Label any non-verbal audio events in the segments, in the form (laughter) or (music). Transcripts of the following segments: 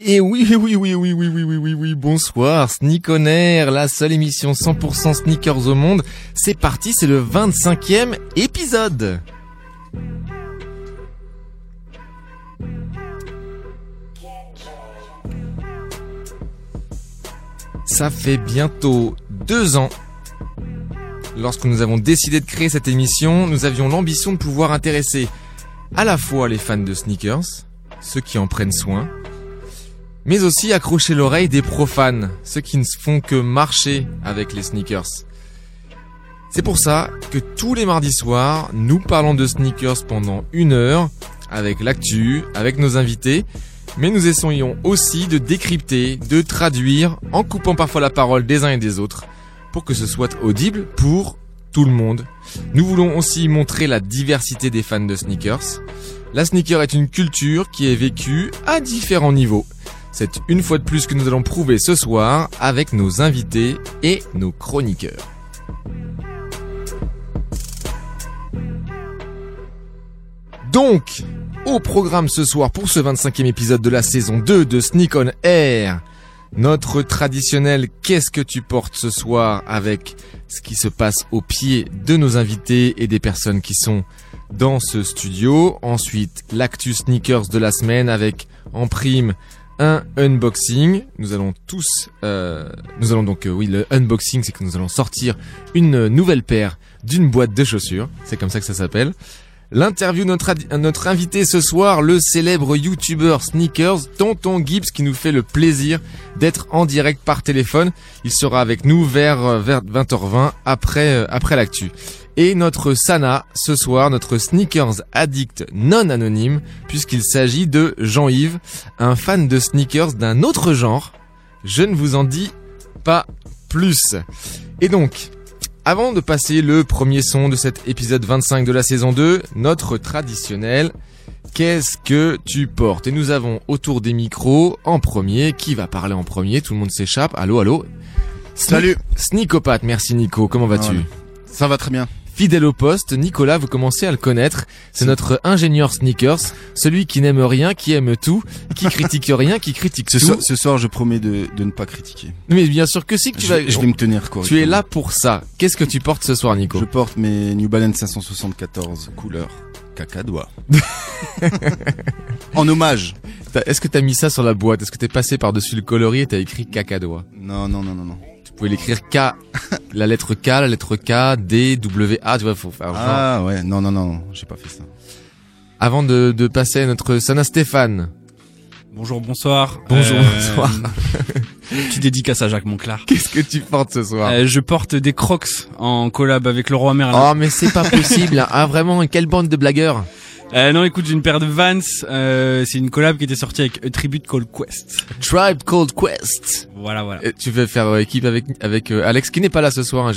Et oui, oui, (laughs) oui, oui, oui, oui, oui, oui, oui, bonsoir, Sneak on Air, la seule émission 100% sneakers au monde. C'est parti, c'est le 25e épisode. Ça fait bientôt deux ans. Lorsque nous avons décidé de créer cette émission, nous avions l'ambition de pouvoir intéresser à la fois les fans de sneakers, ceux qui en prennent soin, mais aussi accrocher l'oreille des profanes, ceux qui ne font que marcher avec les sneakers. C'est pour ça que tous les mardis soirs, nous parlons de sneakers pendant une heure, avec l'actu, avec nos invités, mais nous essayons aussi de décrypter, de traduire, en coupant parfois la parole des uns et des autres, pour que ce soit audible pour tout le monde. Nous voulons aussi montrer la diversité des fans de sneakers. La sneaker est une culture qui est vécue à différents niveaux. C'est une fois de plus que nous allons prouver ce soir avec nos invités et nos chroniqueurs. Donc, au programme ce soir pour ce 25e épisode de la saison 2 de Sneak on Air, notre traditionnel Qu'est-ce que tu portes ce soir? avec ce qui se passe au pied de nos invités et des personnes qui sont dans ce studio. Ensuite, l'actu sneakers de la semaine avec en prime un unboxing. Nous allons tous, euh, nous allons donc, euh, oui, le unboxing, c'est que nous allons sortir une nouvelle paire d'une boîte de chaussures. C'est comme ça que ça s'appelle. L'interview de notre, notre invité ce soir, le célèbre YouTuber Sneakers, Tonton Gibbs, qui nous fait le plaisir d'être en direct par téléphone. Il sera avec nous vers, euh, vers 20h20 après, euh, après l'actu. Et notre Sana, ce soir, notre sneakers addict non anonyme, puisqu'il s'agit de Jean-Yves, un fan de sneakers d'un autre genre. Je ne vous en dis pas plus. Et donc, avant de passer le premier son de cet épisode 25 de la saison 2, notre traditionnel Qu'est-ce que tu portes? Et nous avons autour des micros, en premier, qui va parler en premier? Tout le monde s'échappe. Allô, allô? Salut. Sneakopathe, merci Nico, comment vas-tu? Voilà. Ça va très bien. Fidèle au poste, Nicolas, vous commencez à le connaître. C'est notre ingénieur sneakers, celui qui n'aime rien, qui aime tout, qui (laughs) critique rien, qui critique Ce tout. soir, ce soir, je promets de, de ne pas critiquer. Mais bien sûr que si, que tu je, vas... je vais me tenir correctement. Tu es là pour ça. Qu'est-ce que tu portes ce soir, Nico Je porte mes New Balance 574 couleur cacadois. (laughs) en hommage. Est-ce que t'as mis ça sur la boîte? Est-ce que t'es passé par-dessus le coloris et t'as écrit cacadois? Non, non, non, non, non. Tu pouvais l'écrire K, la lettre K, la lettre K, D, W, A, tu vois, faut faire genre. Ah ouais, non, non, non, j'ai pas fait ça. Avant de, de passer à notre Sana Stéphane. Bonjour, bonsoir. Bonjour, Euh, bonsoir. (laughs) Petit dédicace à Jacques Monclar. Qu'est-ce que tu portes ce soir Euh, je porte des Crocs en collab avec le roi Merlin. Oh, mais c'est pas possible. Ah, vraiment, quelle bande de blagueurs. Euh, non, écoute, j'ai une paire de Vans. Euh, c'est une collab qui était sortie avec A Tribute Called Quest. Tribe Called Quest. Voilà, voilà. Et Tu veux faire euh, équipe avec avec euh, Alex qui n'est pas là ce soir. hein.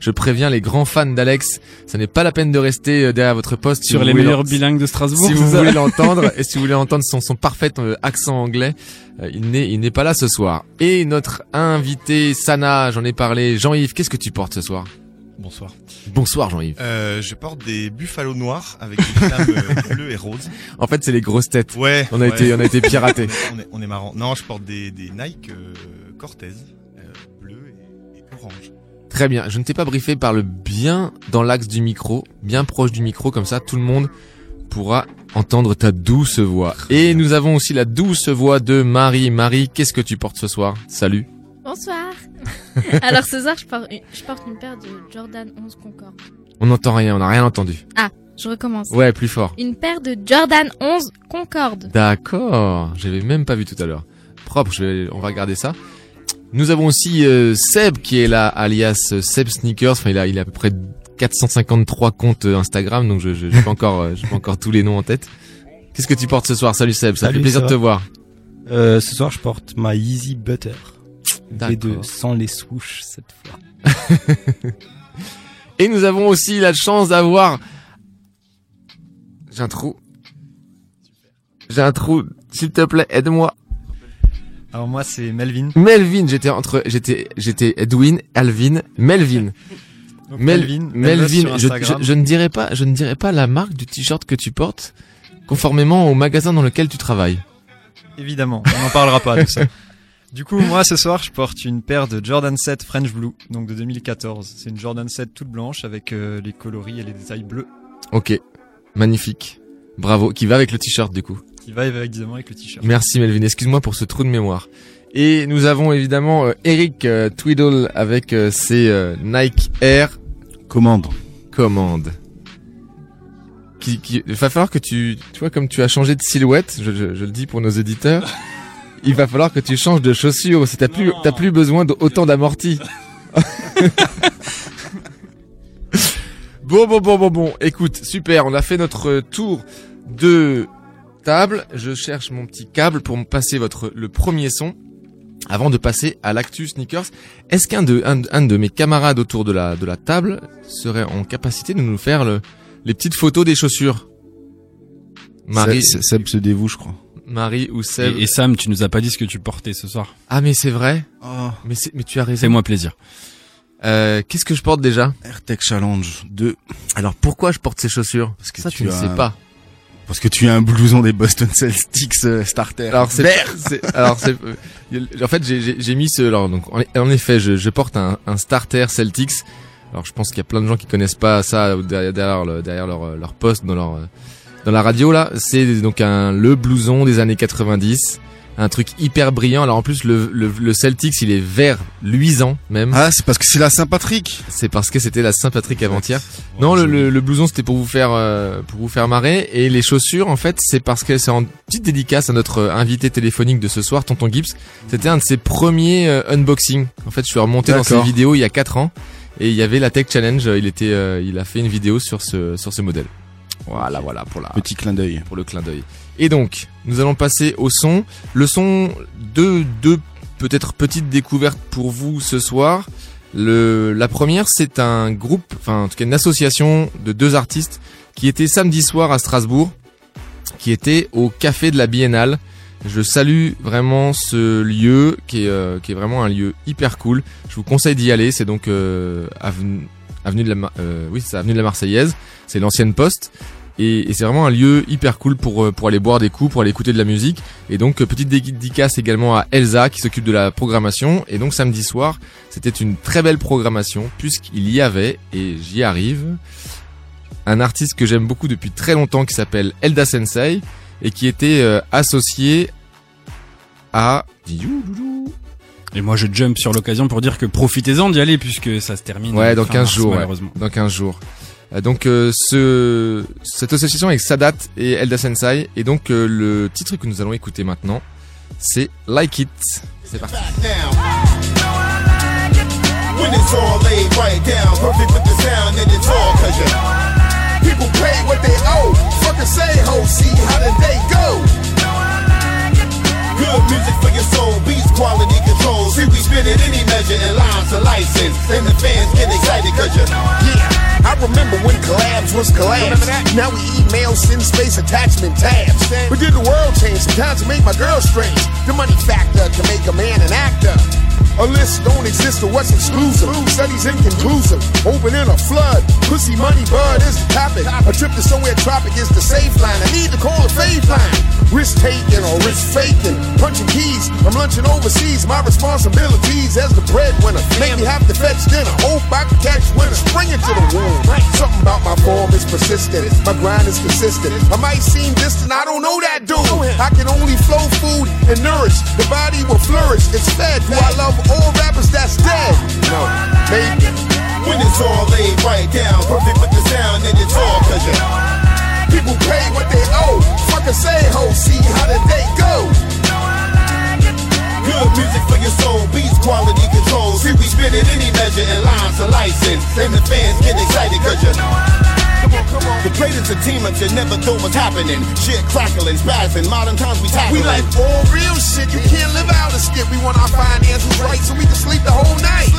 Je préviens les grands fans d'Alex, ça n'est pas la peine de rester euh, derrière votre poste si Sur vous les meilleurs bilingues de Strasbourg. Si vous voulez (laughs) l'entendre et si vous voulez entendre son, son parfait accent anglais, euh, il n'est il n'est pas là ce soir. Et notre invité Sana, j'en ai parlé. Jean-Yves, qu'est-ce que tu portes ce soir? Bonsoir. Bonsoir Jean-Yves. Euh, je porte des buffalos noirs avec des flammes euh, (laughs) bleues et roses. En fait, c'est les grosses têtes. Ouais. On a ouais. été on a été piratés. (laughs) On est, on est marrant. Non, je porte des, des Nike euh, Cortez euh, bleu et, et orange. Très bien. Je ne t'ai pas briefé par le bien dans l'axe du micro, bien proche du micro, comme ça tout le monde pourra entendre ta douce voix. Et nous avons aussi la douce voix de Marie. Marie, qu'est-ce que tu portes ce soir? Salut. Bonsoir. (laughs) Alors ce soir, je porte, une, je porte une paire de Jordan 11 Concorde. On n'entend rien, on n'a rien entendu. Je recommence. Ouais, plus fort. Une paire de Jordan 11 Concorde. D'accord. J'avais même pas vu tout à l'heure. Propre, je vais, on va regarder ça. Nous avons aussi euh, Seb qui est là, alias euh, Seb Sneakers. Enfin, il a, il a à peu près 453 comptes euh, Instagram, donc je je j'ai (laughs) pas encore, euh, j'ai pas encore tous les noms en tête. Qu'est-ce que tu portes ce soir? Salut Seb, ça Salut, fait plaisir ça de te voir. Euh, ce soir, je porte ma Easy Butter. Et de D'accord. sans les swoosh cette fois. (laughs) Et nous avons aussi la chance d'avoir. J'ai un trou. J'ai un trou. S'il te plaît, aide-moi. Alors moi, c'est Melvin. Melvin, j'étais entre, j'étais, j'étais Edwin, Alvin, Melvin. (laughs) Donc, Melvin, Melvin, je ne dirais pas, je ne dirais pas la marque du t-shirt que tu portes, conformément au magasin dans lequel tu travailles. Évidemment, on n'en parlera pas de ça. (laughs) Du coup, moi, ce soir, je porte une paire de Jordan 7 French Blue, donc de 2014. C'est une Jordan 7 toute blanche avec euh, les coloris et les détails bleus, Ok, magnifique, bravo, qui va avec le t-shirt du coup. qui va évidemment avec le t-shirt. Merci Melvin, excuse-moi pour ce trou de mémoire. Et nous avons évidemment euh, Eric euh, Tweedle avec euh, ses euh, Nike Air Commande. Commande. Qui, qui, il va falloir que tu, tu vois, comme tu as changé de silhouette, je, je, je le dis pour nos éditeurs, (laughs) il va falloir que tu changes de chaussures. T'as plus, t'as plus besoin d'autant d'amortis. (laughs) bon, bon, bon, bon, bon. Écoute, super. On a fait notre tour de table. Je cherche mon petit câble pour me passer votre, le premier son. Avant de passer à l'actu sneakers, est-ce qu'un de, un, un de mes camarades autour de la, de la table serait en capacité de nous faire le, les petites photos des chaussures? Marie, Seb, Seb se dévoue, je crois. Marie ou Seb. Et, et Sam, tu nous as pas dit ce que tu portais ce soir. Ah mais c'est vrai. Oh. Mais c'est, mais tu as raison. Fais-moi plaisir. Euh, qu'est-ce que je porte déjà? AirTech Challenge 2. Alors pourquoi je porte ces chaussures? Parce que Ça tu tu ne as- sais pas. Parce que tu as un blouson des Boston Celtics euh, starter. Alors c'est, (laughs) alors euh, en fait j'ai, j'ai, j'ai mis ce, alors donc en, en effet je, je porte un, un starter Celtics. Alors je pense qu'il y a plein de gens qui connaissent pas ça derrière, derrière, le- derrière leur, leur poste dans leur, euh, dans la radio là. C'est donc un le blouson des années 90, un truc hyper brillant. Alors en plus le, le, le Celtics il est vert luisant même. Ah, c'est parce que c'est la Saint-Patrick. C'est parce que c'était la Saint-Patrick avant-hier. Non, le, le, le blouson c'était pour vous faire euh, pour vous faire marrer et les chaussures en fait c'est parce que c'est en petite dédicace à notre euh, invité téléphonique de ce soir, Tonton Gibbs. C'était un de ses premiers euh, unboxing. En fait, je suis remonté dans ses vidéos il y a 4 ans et il y avait la Tech Challenge. Il était euh, il a fait une vidéo sur ce sur ce modèle. Voilà, voilà pour la Petit clin d'œil. pour le clin d'œil. Et donc, nous allons passer au son. Le son de deux peut-être petites découvertes pour vous ce soir. Le, la première, c'est un groupe, enfin en tout cas une association de deux artistes qui était samedi soir à Strasbourg, qui était au café de la Biennale. Je salue vraiment ce lieu qui est, euh, qui est vraiment un lieu hyper cool. Je vous conseille d'y aller. C'est donc euh, avenue, avenue de la, euh, oui, c'est avenue de la Marseillaise. C'est l'ancienne poste. Et, et c'est vraiment un lieu hyper cool pour euh, pour aller boire des coups, pour aller écouter de la musique. Et donc euh, petite dédicace également à Elsa qui s'occupe de la programmation. Et donc samedi soir, c'était une très belle programmation puisqu'il y avait et j'y arrive un artiste que j'aime beaucoup depuis très longtemps qui s'appelle Elda Sensei et qui était euh, associé à Et moi, je jump sur l'occasion pour dire que profitez-en d'y aller puisque ça se termine. Ouais, dans 15 mars, jours, ouais. malheureusement. dans 15 jours. Euh, Donc euh, ce cette association avec Sadat et Elda Sensei et donc euh, le titre que nous allons écouter maintenant c'est Like It. C'est parti. When it's all laid right down, perfect with the sound, and it's all cause you people pay what they owe. Fucking say ho, see how the day go. Good music for your soul, beats quality control. See, we spin it any measure and lines to license. And the fans get excited cause you, yeah. I remember when collabs was collabs. Now we email, send space attachment tabs. But did the world change? Sometimes it make my girl strange. The money factor can make a man an actor. A list don't exist of what's exclusive. Studies inconclusive. Open in a flood. Pussy money bud is the topic. A trip to somewhere tropic is the safe line. I need to call a fave line. Risk taking or risk faking. Punching keys. I'm lunching overseas. My responsibilities as the breadwinner. Make me have to fetch dinner. Hope I can catch winner. Spring into the womb. Something about my form is persistent. My grind is consistent. I might seem distant. I don't know that dude. I can only flow food and nourish. The body will flourish. It's fed. Do I love all rappers that's dead? No, maybe. When it's all laid right down, perfect with the sound, and it's all cause you People pay what they owe. Fuck a say ho, see how did they go? Good music for your soul, beats quality control. See, we spin it any measure and lines are license, And the fans get excited cause you the greatest of team ups you never thought was happening. Shit crackling, spazzing, modern times we tackling. We like all real shit, you can't live out of skit. We want our finances right so we can sleep the whole night.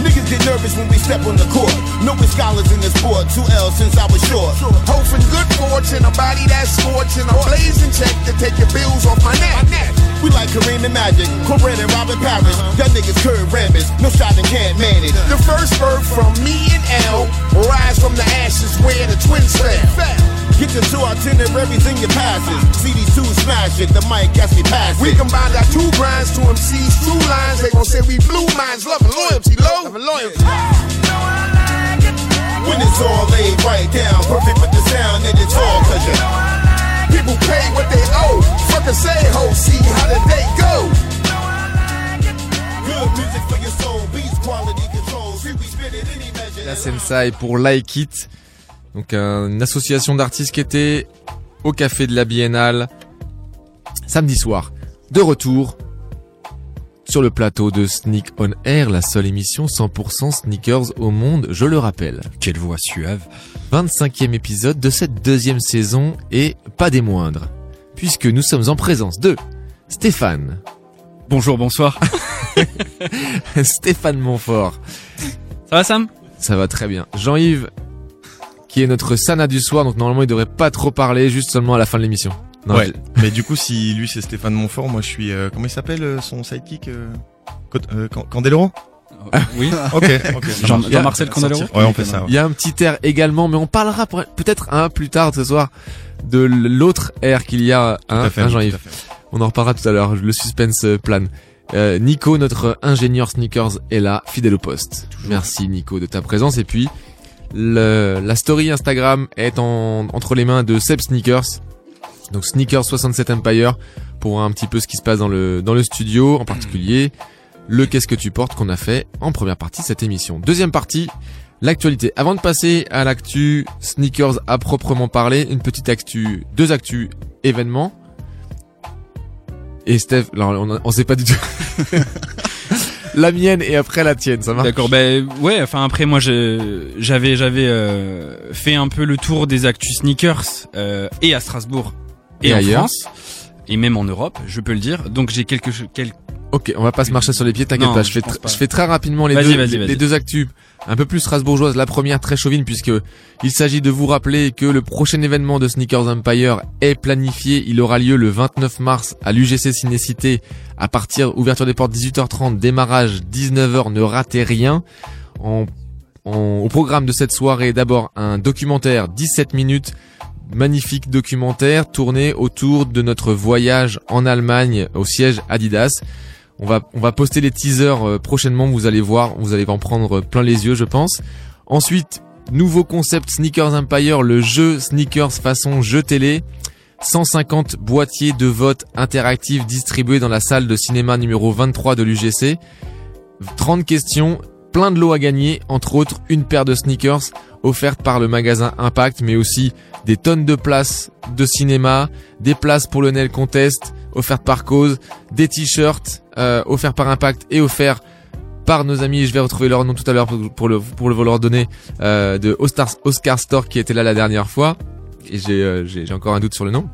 Niggas get nervous when we step on the court. No scholars in this sport, two L's since I was short. Hoping good fortune, a body that's scorching, a blazing check to take your bills off my neck. We like Kareem and Magic, Corinne and Robin Parrish. Uh-huh. Y'all niggas curve rabbits, no shot and can't manage. The first birth from me and L, rise from the ashes where the twins fell. Get the two itineraries in your passes. Uh-huh. CD2 smash it, the mic gets me pass We combined our two grinds, two MCs, two lines. They gon' say we blue minds, loving loyalty, low. Loving loyalty. When it's all laid right down, perfect with the sound and it's all you. People pay what they owe. Fucking say ho, see how the day go. Good music for your soul, beats quality control. See we spin it any measure. La Sensei pour Like It. Donc un- une association d'artistes qui était au café de la Biennale samedi soir. De retour sur le plateau de Sneak on Air, la seule émission 100% sneakers au monde, je le rappelle. Quelle voix suave. 25e épisode de cette deuxième saison et pas des moindres. Puisque nous sommes en présence de Stéphane. Bonjour, bonsoir. (laughs) Stéphane Montfort. Ça va Sam? Ça va très bien. Jean-Yves, qui est notre Sana du soir, donc normalement il devrait pas trop parler, juste seulement à la fin de l'émission. Non, ouais. Mais du coup, si lui c'est Stéphane Montfort, moi je suis. euh, comment il s'appelle euh, son sidekick euh, euh, Candeloro Oui. (laughs) Ok. ok. ça Jean- marche. Jean-Marcel Candeloro sortir. Ouais, on fait ça. ouais. Il y a un petit air également, mais on parlera peut-être un plus tard ce soir de l'autre air qu'il y a, Tout hein, à fait, hein, oui, Jean-Yves. On en reparlera tout à l'heure, le suspense euh, plane. Euh, Nico, notre ingénieur sneakers, est là, fidèle au poste. Merci Nico de ta présence. Et puis, le, la story Instagram est en, entre les mains de Seb Sneakers. Donc Sneakers 67 Empire pour voir un petit peu ce qui se passe dans le, dans le studio, en particulier le Qu'est-ce que tu portes qu'on a fait en première partie de cette émission. Deuxième partie, l'actualité. Avant de passer à l'actu sneakers à proprement parler, une petite actu, deux actus événements. Et Steph, on, on sait pas du tout. (laughs) la mienne et après la tienne, ça marche. D'accord, ben ouais, enfin après moi j'avais j'avais euh, fait un peu le tour des actus sneakers euh, et à Strasbourg et, Et en ailleurs. France et même en Europe, je peux le dire. Donc j'ai quelques quelques Ok, on va pas se marcher sur les pieds, t'inquiète pas. Je je fais, pense tr- pas. je fais très rapidement les deux, les, deux actus un peu plus strasbourgeoises. La première très chauvine puisque il s'agit de vous rappeler que le prochain événement de Sneakers Empire est planifié. Il aura lieu le 29 mars à l'UGC Cinécité à partir ouverture des portes 18h30, démarrage 19h. Ne ratez rien. En, en- au programme de cette soirée, d'abord un documentaire 17 minutes magnifique documentaire tourné autour de notre voyage en Allemagne au siège Adidas. On va, poster les teasers euh, prochainement, vous allez voir, vous allez en prendre plein les yeux, je pense. Ensuite, nouveau concept Sneakers Empire, le jeu Sneakers façon jeu télé. 150 boîtiers de vote interactifs distribués dans la salle de cinéma numéro 23 de l'UGC. 30 questions, plein de lots à gagner, entre autres une paire de sneakers offertes par le magasin Impact, mais aussi des tonnes de places de cinéma, des places pour le Nel Contest offertes par Cause, des t-shirts euh, offerts par Impact et offerts par nos amis, je vais retrouver leur nom tout à l'heure pour, le pour le leur donner euh, de Oscar, Oscar Store qui était là la dernière fois et j'ai euh, encore un doute sur le nom.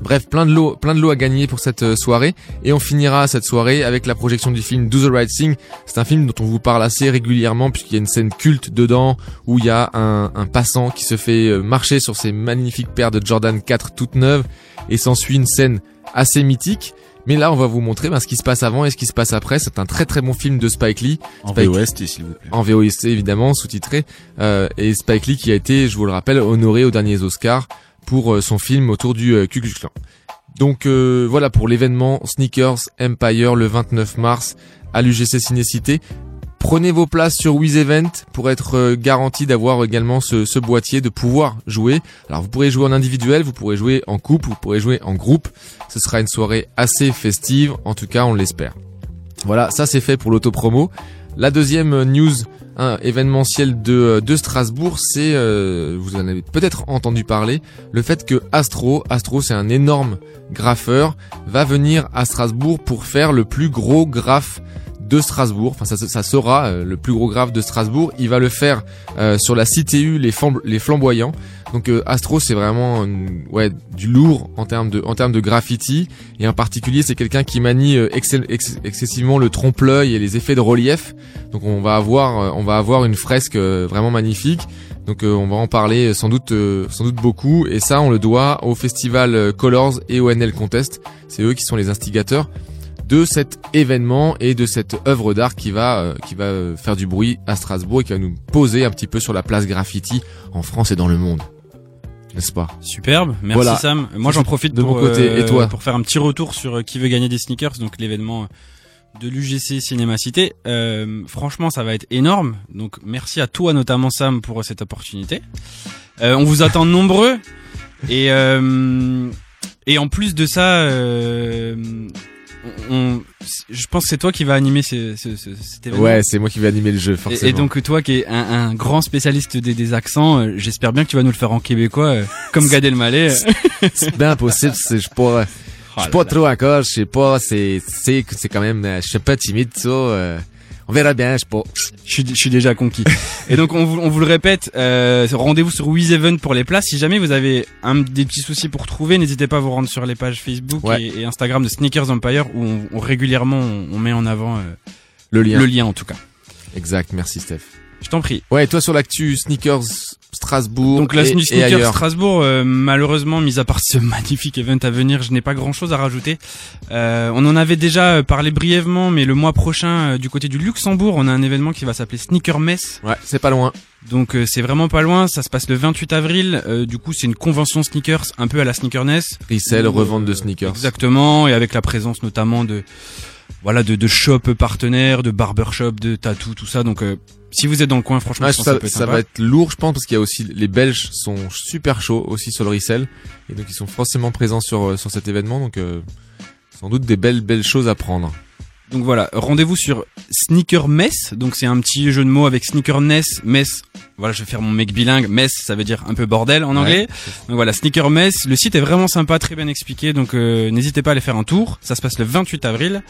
Bref, plein de lots, plein de lots à gagner pour cette euh, soirée et on finira cette soirée avec la projection du film Do the Right Thing. C'est un film dont on vous parle assez régulièrement puisqu'il y a une scène culte dedans où il y a un, un passant qui se fait euh, marcher sur ses magnifiques paires de Jordan 4 toutes neuves et s'ensuit une scène assez mythique. Mais là, on va vous montrer ben, ce qui se passe avant et ce qui se passe après. C'est un très très bon film de Spike Lee. En Spike- VOST, s'il vous plaît. En VOST évidemment, sous-titré. Euh, et Spike Lee qui a été, je vous le rappelle, honoré aux derniers Oscars pour euh, son film autour du euh, Ku Klux. Donc euh, voilà pour l'événement Sneakers Empire le 29 mars à l'UGC Cinécité. Prenez vos places sur Wiz pour être garanti d'avoir également ce, ce boîtier, de pouvoir jouer. Alors vous pourrez jouer en individuel, vous pourrez jouer en couple, vous pourrez jouer en groupe. Ce sera une soirée assez festive, en tout cas on l'espère. Voilà, ça c'est fait pour l'autopromo. La deuxième news événementielle de, euh, de Strasbourg, c'est, euh, vous en avez peut-être entendu parler, le fait que Astro, Astro c'est un énorme graffeur, va venir à Strasbourg pour faire le plus gros graphe de Strasbourg. Enfin, ça, sera euh, le plus gros graphe de Strasbourg. Il va le faire sur la CTU les flamboyants. Donc euh, Astro, c'est vraiment une- ouais du lourd en termes de en termes de graffiti. Et en particulier, c'est quelqu'un qui manie euh, excessivement le trompe-l'œil et les effets de relief. Donc on va avoir euh, on va avoir une fresque euh, vraiment magnifique. Donc euh, on va en parler euh, sans doute euh, sans doute beaucoup et ça on le doit au festival euh, Colors et au NL Contest. C'est eux qui sont les instigateurs de cet événement et de cette œuvre d'art qui va euh, qui va euh, faire du bruit à Strasbourg et qui va nous poser un petit peu sur la place graffiti en France et dans le monde. N'est-ce pas Superbe, merci Voilà. Sam. Moi j'en profite de pour, mon côté euh, et toi pour faire un petit retour sur euh, qui veut gagner des sneakers, donc l'événement de l'UGC Cinéma Cité. Euh, franchement, ça va être énorme. Donc merci à toi notamment Sam pour cette opportunité. Euh, on vous (laughs) attend nombreux et euh, et en plus de ça, euh, on, je pense que c'est toi qui va animer ce, ce, ce- cet événement. Ouais, c'est moi qui vais animer le jeu forcément. Et, et donc toi qui es un, un grand spécialiste des, des accents, euh, j'espère bien que tu vas nous le faire en québécois, euh, comme Gad Elmaleh. (laughs) c'est bien possible, je suis pas je suis pas trop encore, je sais pas, c'est c'est c'est quand même euh, je suis peu timide ça euh, on verra bien, je pas. Je suis, je suis déjà conquis. (laughs) Et donc on vous, on vous le répète, euh, rendez-vous sur WizEvent pour les places. Si jamais vous avez un, des petits soucis pour trouver, n'hésitez pas à vous rendre sur les pages Facebook Ouais. et, et Instagram de Sneakers Empire où on, on- régulièrement on, on met en avant euh, Le lien. Le lien en tout cas. Exact, merci Steph. Je t'en prie. Ouais, toi sur l'actu sneakers Strasbourg Donc la et, ailleurs. Strasbourg, euh, malheureusement, mis à part ce (laughs) magnifique event à venir, je n'ai pas grand-chose à rajouter. Euh, on en avait déjà euh, parlé brièvement, mais le mois prochain, euh, du côté du Luxembourg, on a un événement qui va s'appeler Sneaker Mess. Ouais, c'est pas loin. Donc euh, c'est vraiment pas loin, ça se passe le 28 avril. Euh, du coup, c'est une convention sneakers un peu à la Sneakerness. Resell, revente de sneakers. Exactement, et avec la présence notamment de voilà de, de shops partenaires, de barbershop, de tattoo, tout ça. Donc euh, si vous êtes dans le coin, franchement, Ouais, je pense ça, que ça peut être ça va être lourd, je pense, parce qu'il y a aussi les Belges sont super chauds aussi sur le resell, et donc ils sont forcément présents sur euh, sur cet événement, donc euh, sans doute des belles belles choses à prendre. Donc voilà, rendez-vous sur Sneaker Mess. Donc c'est un petit jeu de mots avec Sneaker Ness, Mess. Voilà, je vais faire mon mec bilingue. Mess, ça veut dire un peu bordel en Ouais. anglais. Donc voilà, Sneaker Mess. Le site est vraiment sympa, très bien expliqué. Donc euh, n'hésitez pas à aller faire un tour. Ça se passe le 28 avril.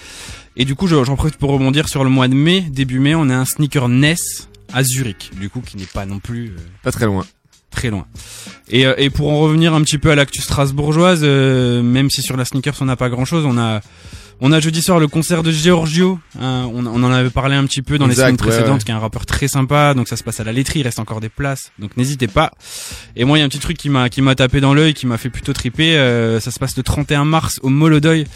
Et du coup, je- j'en profite pour rebondir sur le mois de mai. Début mai, on a un Sneaker Ness à Zurich. Du coup, qui n'est pas non plus euh, Pas très loin. très loin. Et, euh, et pour en revenir un petit peu à l'actu strasbourgeoise, euh, même si sur la sneakers on n'a pas grand chose, on a on a jeudi soir le concert de Giorgio. hein, on, on en avait parlé un petit peu dans Exact, les semaines précédentes, ouais. qui est un rappeur très sympa. Donc ça se passe à la laiterie, il reste encore des places. Donc n'hésitez pas. Et moi, il y a un petit truc qui m'a qui m'a tapé dans l'œil, qui m'a fait plutôt triper. euh, ça se passe le 31 mars au Molodoy.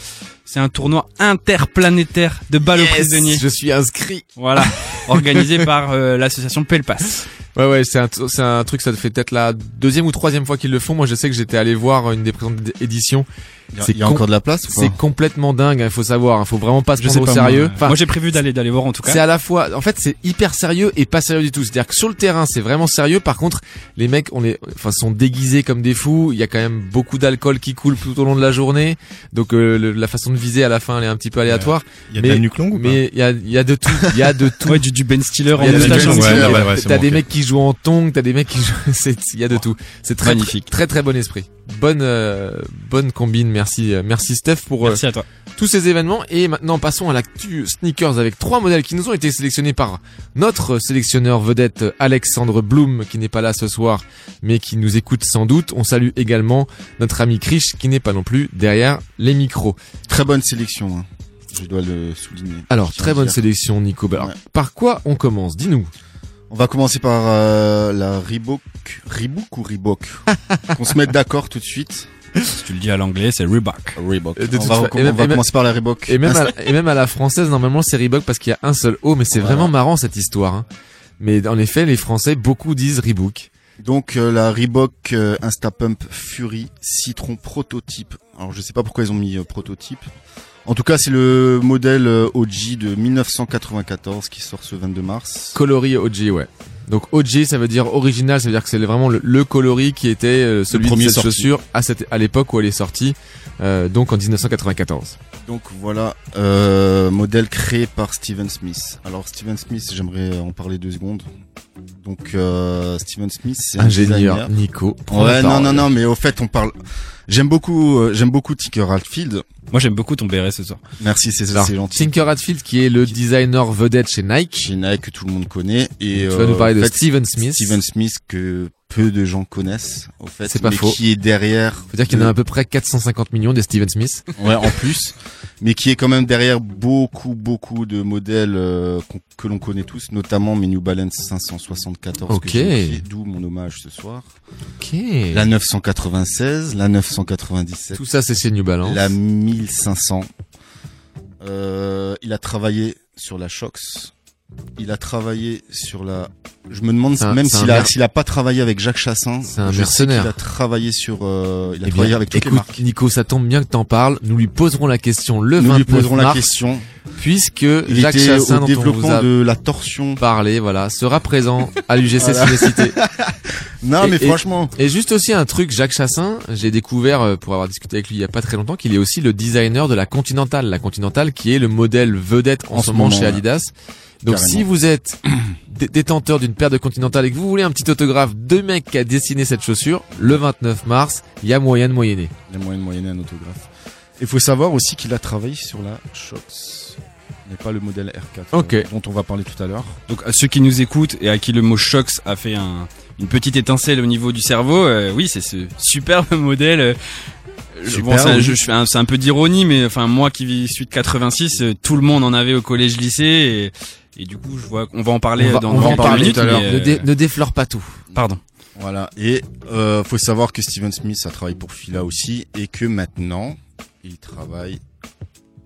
C'est un tournoi interplanétaire de balles Yes, aux prisonniers. Je suis inscrit. Voilà, (laughs) organisé par euh, l'association Pelpas. Ouais ouais, c'est un c'est un truc ça fait peut-être la deuxième ou troisième fois qu'ils le font. Moi je sais que j'étais allé voir une des présentes éditions. Il y a- encore de la place C'est complètement dingue, il faut savoir, il faut vraiment pas se prendre au sérieux. moi, Enfin, moi j'ai prévu d'aller d'aller voir en tout cas. C'est à la fois, en fait, c'est hyper sérieux et pas sérieux du tout. C'est-à-dire que sur le terrain, c'est vraiment sérieux. Par contre, les mecs, on les, enfin, sont déguisés comme des fous. Il y a quand même beaucoup d'alcool qui coule tout au long de la journée. Donc, euh, le- la façon de viser à la fin, elle est un petit peu aléatoire. Il y a de la nuque longue ou pas Mais il y a, il y a de tout. Il y a de (laughs) tout. Ouais, du, du Ben Stiller en moustache. ouais, peu. ouais, ouais, ouais, c'est T'as des mecs qui jouent en tongs, t'as des mecs qui jouent, (laughs) c'est, il y a de tout. C'est très, Magnifique. très, très bon esprit. Bonne, euh, bonne combine. Merci, euh, merci Steph pour, euh, Merci à toi. tous ces événements. Et maintenant, passons à l'actu sneakers avec trois modèles qui nous ont été sélectionnés par notre sélectionneur vedette Alexandre Bloom, qui n'est pas là ce soir, mais qui nous écoute sans doute. On salue également notre ami Krish, qui n'est pas non plus derrière les micros. Très bonne sélection, hein. je dois le souligner. Alors, très bonne dire. sélection, Nico. Alors, Ouais. par quoi on commence? Dis-nous. On va commencer par euh, la Reebok, Reebok ou Reebok? (laughs) Qu'on se mette d'accord tout de suite. Si tu le dis à l'anglais, c'est Reebok. Reebok. De on toute va, fa- recom- et même- on va même- commencer par la Reebok. Et même, à, et même à la française, normalement, c'est Reebok parce qu'il y a un seul O, mais c'est Voilà. vraiment marrant cette histoire. hein. Mais en effet, les Français, beaucoup disent Reebok. Donc euh, la Reebok euh, Instapump Fury Citron prototype. Alors je sais pas pourquoi ils ont mis euh, prototype. En tout cas, c'est le modèle euh, OG de 1994 qui sort ce 22 mars. Coloris OG, ouais. Donc OG, ça veut dire original, ça veut dire que c'est vraiment le, le coloris qui était euh, celui de premier cette sorti. chaussure à, cette, à l'époque où elle est sortie, euh, donc en 1994. Donc voilà, euh, modèle créé par Steven Smith. Alors Steven Smith, j'aimerais en parler deux secondes. Donc euh, Steven Smith, c'est un Ingénieur. Nico. Ouais, non, non, non, mais au fait, on parle. J'aime beaucoup, euh, j'aime beaucoup Tinker Hatfield. Moi, j'aime beaucoup ton béret ce soir. Merci, c'est c'est gentil. Tinker Hatfield qui est le designer vedette chez Nike. Chez Nike que tout le monde connaît et Tu vas nous euh, parler de fait, Steven Smith. Steven Smith que peu de gens connaissent, au fait. C'est pas mais faux. Qui est derrière. Faut dire qu'il y en a à peu près 450 millions des Steven Smith. Ouais, en plus, mais qui est quand même derrière beaucoup, beaucoup de modèles euh, qu'on- que l'on connaît tous, notamment mes New Balance 574. Ok. que j'ai pris, D'où mon hommage ce soir. Ok. La 996, la 997. Tout ça, c'est chez New Balance. La 1500. Euh, il a travaillé sur la Shox. Il a travaillé sur la. Je me demande un- même s'il a mer- s'il a pas travaillé avec Jacques Chassin. C'est un Je sais mercenaire. qu'il a travaillé sur. euh, il a Eh travaillé bien, avec toutes les écoute, marques. Nico, ça tombe bien que t'en parles. Nous lui poserons la question le Nous 29 lui poserons la question. puisque Il Jacques était Chassin, au dont on développement vous a de la torsion. parlé, voilà, sera présent à l'UGC Voilà. (laughs) Non, Et- mais franchement. Et juste aussi un truc, Jacques Chassin, j'ai découvert, euh, pour avoir discuté avec lui il y a pas très longtemps, qu'il est aussi le designer de la Continental. La Continental qui est le modèle vedette en, En ce moment, moment, chez. Adidas. Donc Carrément. si vous êtes (clears throat) dé- détenteur d'une paire de Continental et que vous voulez un petit autographe de mec qui a dessiné cette chaussure, le 29 mars, il y a moyen de moyenner. Il y a moyen de moyenner un autographe. Il faut savoir aussi qu'il a travaillé sur la Shox. Mais pas le modèle R4. Ok. euh, dont on va parler tout à l'heure. Donc à ceux qui nous écoutent et à qui le mot Shox a fait un, une petite étincelle au niveau du cerveau, euh, oui, c'est ce superbe (laughs) modèle. euh, Super, bon, oui. je, je un, c'est un peu d'ironie, mais enfin moi qui vis- suis de 86, euh, tout le monde en avait au collège lycée et, du coup je vois qu'on va en parler on va, dans, on va en parler minutes, tout à l'heure. Ne, euh, dé- ne déflore pas tout. Pardon. Voilà. Et euh, faut savoir que Steven Smith a travaillé pour Fila aussi et que maintenant il travaille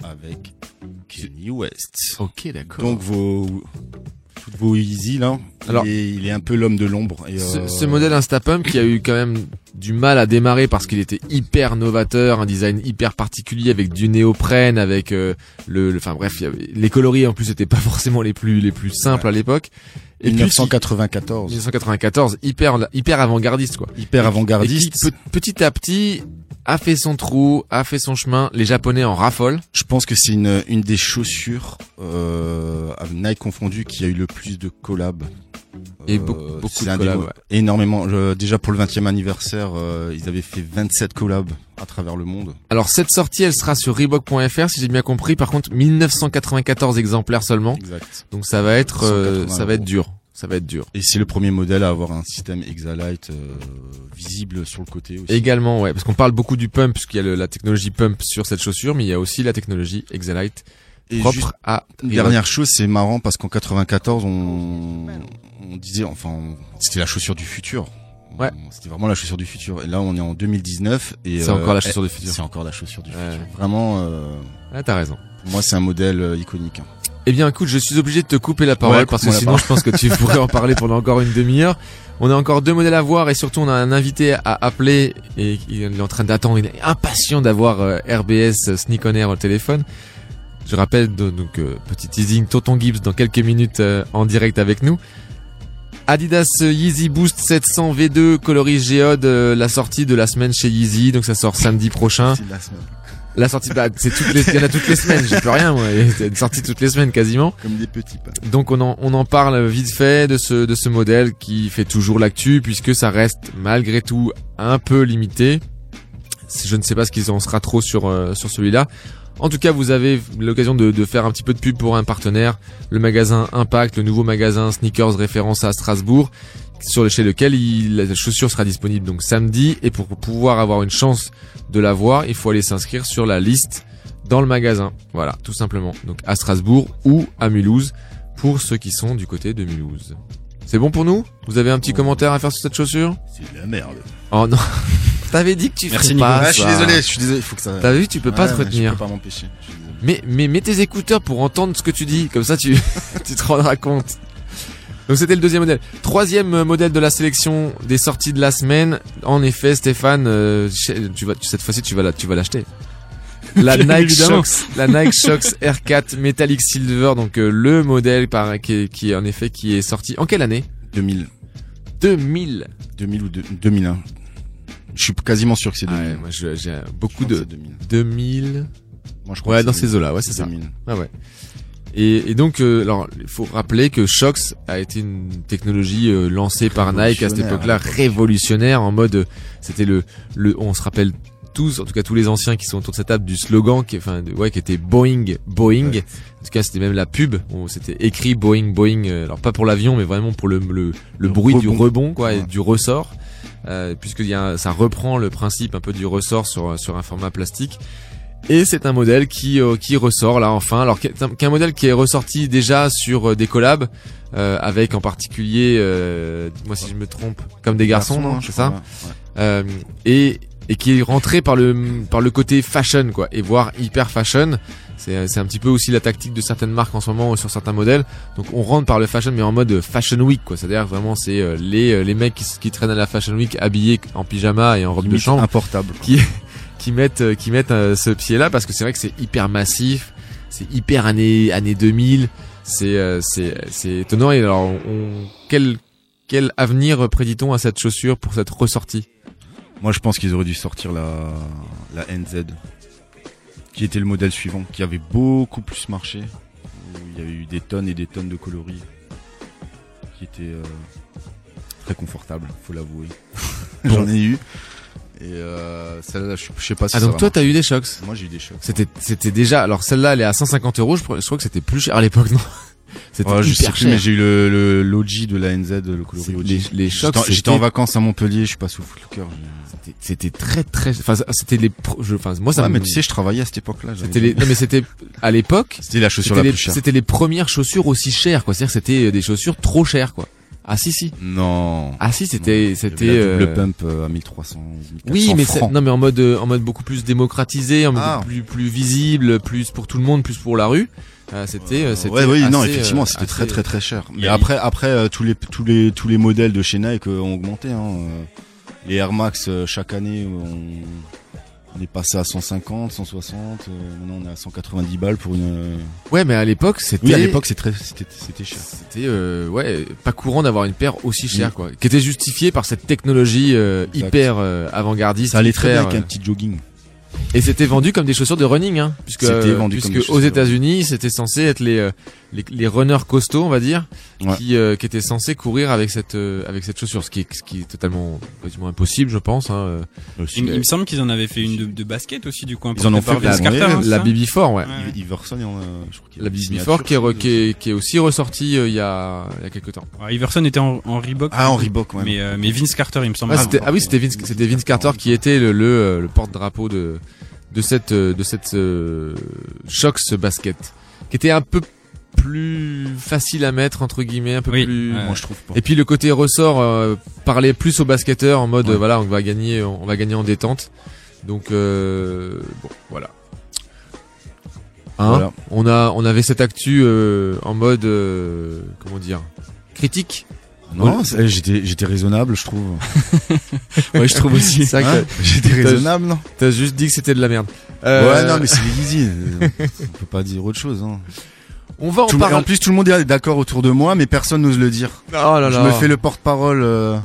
avec Kanye West. Ok, d'accord. Donc vos toutes vos easy là. Alors- il, est, il est un peu l'homme de l'ombre. Et Ce, euh, ce modèle Instapump qui a eu quand même du mal à démarrer parce qu'il était hyper novateur, un design hyper particulier avec du néoprène, avec euh, le, enfin bref, y avait- les coloris en plus étaient pas (laughs) forcément les plus les plus simples à l'époque. Et puis, 1994. 1994, hyper hyper avant-gardiste quoi. Hyper avant-gardiste. petit à petit a fait son trou, a fait son chemin. Les Japonais en raffolent. Je pense que c'est une, une des chaussures, euh, Nike confondu, qui a eu le plus de collabs. Et Euh, beaucoup- de collabs, ouais. Énormément. Je- déjà pour le 20e anniversaire, euh, ils avaient fait 27 collabs à travers le monde. Alors cette sortie, elle sera sur Reebok.fr si j'ai bien compris. Par contre, 1994 exemplaires seulement. Exact. Donc ça va être euh, 180 ça va être dur. Ça va être dur. Et c'est le premier modèle à avoir un système Exalite euh, visible sur le côté aussi. Également, ouais, parce qu'on parle beaucoup du pump, puisqu'il y a le- la technologie pump sur cette chaussure, mais il y a aussi la technologie Exalite Et propre juste à Une dernière chose, c'est marrant parce qu'en 94, on, on disait, enfin, c'était la chaussure du futur. Ouais. C'était vraiment la chaussure du futur. Et là, on est en 2019 et C'est euh, encore la chaussure du futur. C'est encore la chaussure du Ouais. futur. Vraiment, euh, Ah, t'as raison. pour moi, c'est un modèle euh, iconique. hein. Eh bien, écoute, je suis obligé de te couper la parole Ouais, parce que sinon, je pense que tu (laughs) pourrais en parler pendant encore une demi-heure. On a encore deux modèles à voir et surtout, on a un invité à appeler et il est en train d'attendre, il est impatient d'avoir euh, RBS Sneak on Air au téléphone. Je rappelle donc euh, petit teasing Tonton Gibbs dans quelques minutes euh, en direct avec nous. Adidas Yeezy Boost 700 V2 coloris géode, euh, la sortie de la semaine chez Yeezy, donc ça sort samedi prochain. La semaine. La sortie, bah, c'est toutes les, il y en a toutes les semaines, j'y peux rien, moi. C'est une sortie toutes les semaines quasiment. Comme des petits pas. Donc on en, on en parle vite fait de ce, de ce modèle qui fait toujours l'actu puisque ça reste malgré tout un peu limité. Je ne sais pas ce qu'ils en sera trop sur, euh, sur celui-là. En tout cas, vous avez l'occasion de, faire un petit peu de pub pour un partenaire, le magasin Impact, le nouveau magasin Sneakers référence à Strasbourg, sur chez lequel il, la chaussure sera disponible donc samedi. Et pour pouvoir avoir une chance de la voir, il faut aller s'inscrire sur la liste dans le magasin. Voilà, tout simplement. Donc à Strasbourg ou à Mulhouse pour ceux qui sont du côté de Mulhouse. C'est bon pour nous Vous avez un petit commentaire à faire sur cette chaussure C'est de la merde. Oh non (laughs) T'avais dit que tu Merci, ferais Nico. pas Ah, je suis ça. désolé, je suis désolé, il faut que ça. T'as vu, tu peux pas te retenir. Je peux pas m'empêcher. je suis désolé. Mais, mais mets tes écouteurs pour entendre ce que tu dis, comme ça tu, (laughs) tu te rendras compte. Donc c'était le deuxième modèle. Troisième euh, modèle de la sélection des sorties de la semaine. En effet, Stéphane, euh, tu vas, tu- cette fois-ci tu vas la, tu vas l'acheter. (laughs) La Nike. Shox, la Nike Shox R4 Metallic Silver, donc euh, le modèle par, qui, est, qui est en effet qui est sorti en quelle année? 2000. 2000. 2000 ou deux- 2001. Je suis quasiment sûr que c'est Ah 2000. ouais, moi j'ai beaucoup de c'est 2000. 2000. Moi, je crois Ouais, que dans ces eaux-là, ouais, c'est ça. 2000. Ah ouais. Et, et donc, euh, alors, il faut rappeler que Shox a été une technologie euh, lancée par Nike à cette époque-là, révolutionnaire en mode, c'était le, le, on se rappelle tous, en tout cas tous les anciens qui sont autour de cette table, du slogan qui, enfin, de- ouais, qui était Boeing, Boeing. En tout cas, c'était même la pub. où C'était écrit Boeing, Boeing. euh, Alors pas pour l'avion, mais vraiment pour le, le, le bruit du rebond. quoi, et du ressort. Euh, puisque y a, un- ça reprend le principe un peu du ressort sur sur un format plastique. Et c'est un modèle qui euh, qui ressort là enfin. Alors qu'un modèle qui est ressorti déjà sur euh, des collabs euh, avec en particulier, euh, moi si je me trompe, comme des garçons, Garçons, non, hein, c'est ça. ouais. Euh, et et qui est rentré par le par le côté fashion quoi et voire hyper fashion. C'est c'est un petit peu aussi la tactique de certaines marques en ce moment sur certains modèles. Donc on rentre par le fashion mais en mode fashion week quoi. C'est-à-dire vraiment c'est euh, les euh, les mecs qui, qui traînent à la fashion week habillés en pyjama et en robe de chambre importable. qui (laughs) qui mettent euh, qui mettent ce pied là parce que c'est vrai que c'est hyper massif, c'est hyper année année 2000, c'est c'est c'est étonnant et alors on- quel quel avenir prédit-on à cette chaussure pour cette ressortie? Moi, je pense qu'ils auraient dû sortir la, la NZ, qui était le modèle suivant, qui avait beaucoup plus marché, où il y avait eu des tonnes et des tonnes de coloris, qui était euh, très confortable, faut l'avouer. (laughs) J'en ai eu. Et euh, celle-là, je, je sais pas si Ah ça donc va toi marcher. t'as eu des chocs? Moi, j'ai eu des chocs. C'était c'était déjà alors celle-là elle est à 150 euros je, crois- je crois que c'était plus cher à l'époque (laughs) non? C'était Ouais, je sais hyper plus, cher. mais j'ai eu le, le l'OG de la NZ, le coloris OG. les- les chocs, J'étais en- J'étais c'était- en vacances à Montpellier, je suis pas sous le cœur. C'était- c'était très très enfin c'était les pro- je enfin moi ça Ouais, mais tu sais, je travaillais à cette époque-là. C'était les, non mais c'était à l'époque. (laughs) C'était la chaussure la les- plus chère. C'était les premières chaussures aussi chères quoi. C'est-à-dire c'était euh, des chaussures trop chères quoi. Ah si si. Non. Ah si c'était c'était double euh, pump euh, à 1300. Oui 1400 mais francs. non mais en mode euh, en mode beaucoup plus démocratisé, en mode Ah. plus plus visible, plus pour tout le monde, plus pour la rue. Euh, c'était euh, c'était Ouais, oui, non, effectivement, c'était très assez- très très cher. Mais a- après, après euh, tous les tous les tous les modèles de chez Nike ont augmenté. Hein. Les Air Max euh, chaque année, on, on est passé à 150, 160. euh, maintenant, on est à 190 balles pour une. euh, Ouais mais à l'époque c'était Oui, à l'époque, c'était cher. C'était euh, ouais pas courant d'avoir une paire aussi chère quoi, qui était justifiée par cette technologie euh, hyper euh, avant-gardiste. Ça allait très bien avec un petit jogging. Et c'était vendu comme des chaussures de running, hein, puisque C'était vendu puisque comme aux États-Unis, c'était censé être les, les les runners costauds, on va dire, Ouais. qui euh, qui étaient censés courir avec cette euh, avec cette chaussure, ce qui est ce qui est totalement quasiment impossible, je pense. Hein. euh. Il, il me semble qu'ils en avaient fait une de, de basket aussi du coup. Ils en ont fait Vince la- Carter, hein, la ça BB4, ouais. Iverson, il y en a, je crois qu'il y a La BB4 signature qui est, re- qui est qui est aussi ressortie euh, il y a il y a quelques temps. Ouais, Iverson était en, en Reebok. Ah, en Reebok, ouais. Mais, euh, mais Vince Carter, il me semble. Ah, ah oui, c'était Vince, c'était Vince Carter qui était le le, euh, le porte-drapeau de de cette de cette euh, Shox basket, qui était un peu plus facile à mettre entre guillemets, un peu Oui, plus. ouais. Moi, je trouve pas. Et puis le côté ressort euh, parlait plus aux basketteurs en mode Ouais. euh, voilà on va gagner on va gagner en détente. Donc euh, bon voilà. Hein? Voilà. On a on avait cette actu euh, en mode euh, comment dire critique? Non, j'étais j'étais raisonnable, je trouve. (laughs) Ouais, je trouve aussi. Vrai Hein? J'étais raisonnable, non? T'as juste dit que c'était de la merde. Euh, Ouais, non, mais c'est easy. on peut pas dire autre chose. Hein. On va en parler. En plus, tout le monde est d'accord autour de moi, mais personne n'ose le dire. Oh là Je là. me fais le porte-parole. euh,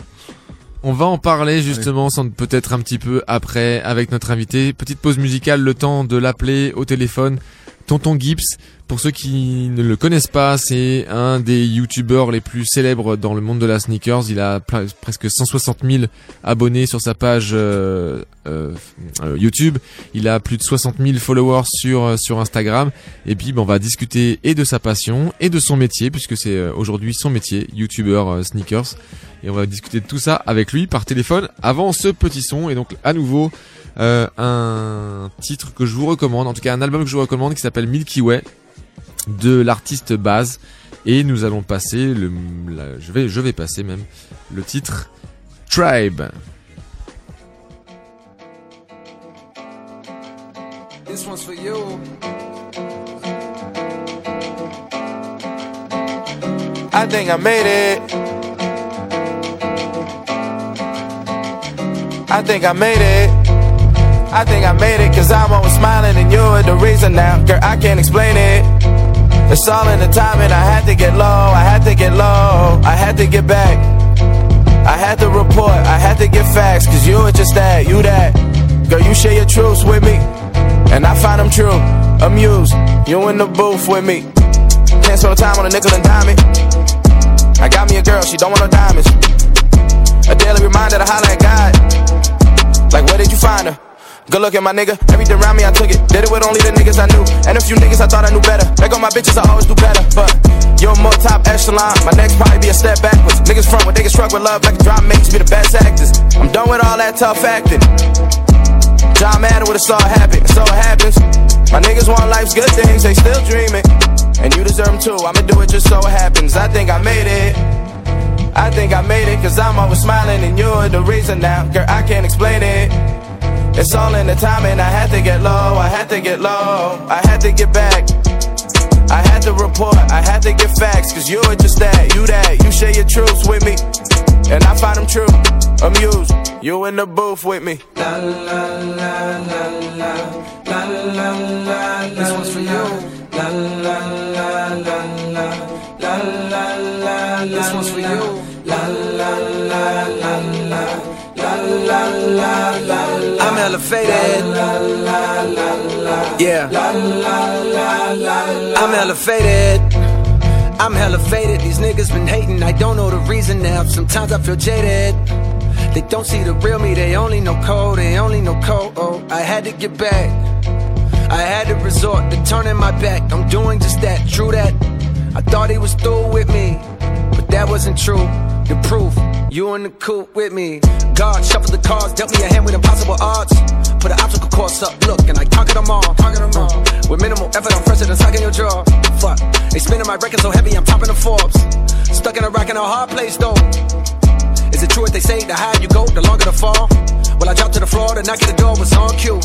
On va en parler justement, sans peut-être un petit peu après avec notre invité. Petite pause musicale, le temps de l'appeler au téléphone. Tonton Gibbs, pour ceux qui ne le connaissent pas, c'est un des youtubeurs les plus célèbres dans le monde de la sneakers. Il a presque 160 000 abonnés sur sa page euh, euh, euh, YouTube. Il a plus de 60 000 followers sur euh, sur Instagram. Et puis, ben, on va discuter et de sa passion et de son métier, puisque c'est euh, aujourd'hui son métier, youtubeur sneakers. Et on va discuter de tout ça avec lui par téléphone avant ce petit son. Et donc, à nouveau, euh, un titre que je vous recommande, en tout cas un album que je vous recommande qui s'appelle Milky Way de l'artiste Baz. Et nous allons passer le, je vais, je vais passer même le titre Tribe. This one's for you. I think I made it. I think I made it. I think I made it cause I'm always smiling and you're the reason now. Girl, I can't explain it. It's all in the timing. I had to get low. I had to get low. I had to get back. I had to report. I had to get facts cause you were just that. You that. Girl, you share your truths with me. And I find them true. Amused. You in the booth with me. Can't spend time on a nickel and dime. I got me a girl, she don't want no diamonds. A daily reminder to holler at God. Like, where did you find her? Good looking, my nigga. Everything around me, I took it. Did it with only the niggas I knew. And a few niggas I thought I knew better. Back on my bitches, I always do better. But you're more top echelon. My next probably be a step backwards. Niggas front when they get struck with love like a drop makes be the best actors. I'm done with all that tough acting. John Madden would have saw happen, so it happens. My niggas want life's good things, they still dreaming. And you deserve them too, I'ma do it just so it happens. I think I made it. I think I made it, cause I'm always smiling, and you're the reason now. Girl, I can't explain it. It's all in the timing, I had to get low, I had to get low, I had to get back. I had to report, I had to get facts, cause you're just that, you that, you share your truths with me. And I find them true, amused, you in the booth with me. La la la la la, la la la this one's for you. La la la la la, la la la this one's for you. La la la la la. La, la, la, la, la. I'm elevated. La, la, la, la, yeah. La, la, la, la, I'm. I'm elevated. These niggas been hating. I don't know the reason now. Sometimes I feel jaded. They don't see the real me. They only know code. They only know code. Oh, I had to get back. I had to resort to turning my back. I'm doing just that. True that. I thought he was through with me, but that wasn't true. The proof, you in the coop with me. God shuffled the cards, dealt me a hand with impossible odds. Put an obstacle course up, look, and I conquered them all. Conquered them all. Mm. With minimal effort, I'm fresher than sucking your jaw. Fuck, they spinning my record so heavy, I'm topping the Forbes. Stuck in a rock in a hard place though. Is it true what they say? The higher you go, the longer the fall. Well, I dropped to the floor, the knock at the door was on cue.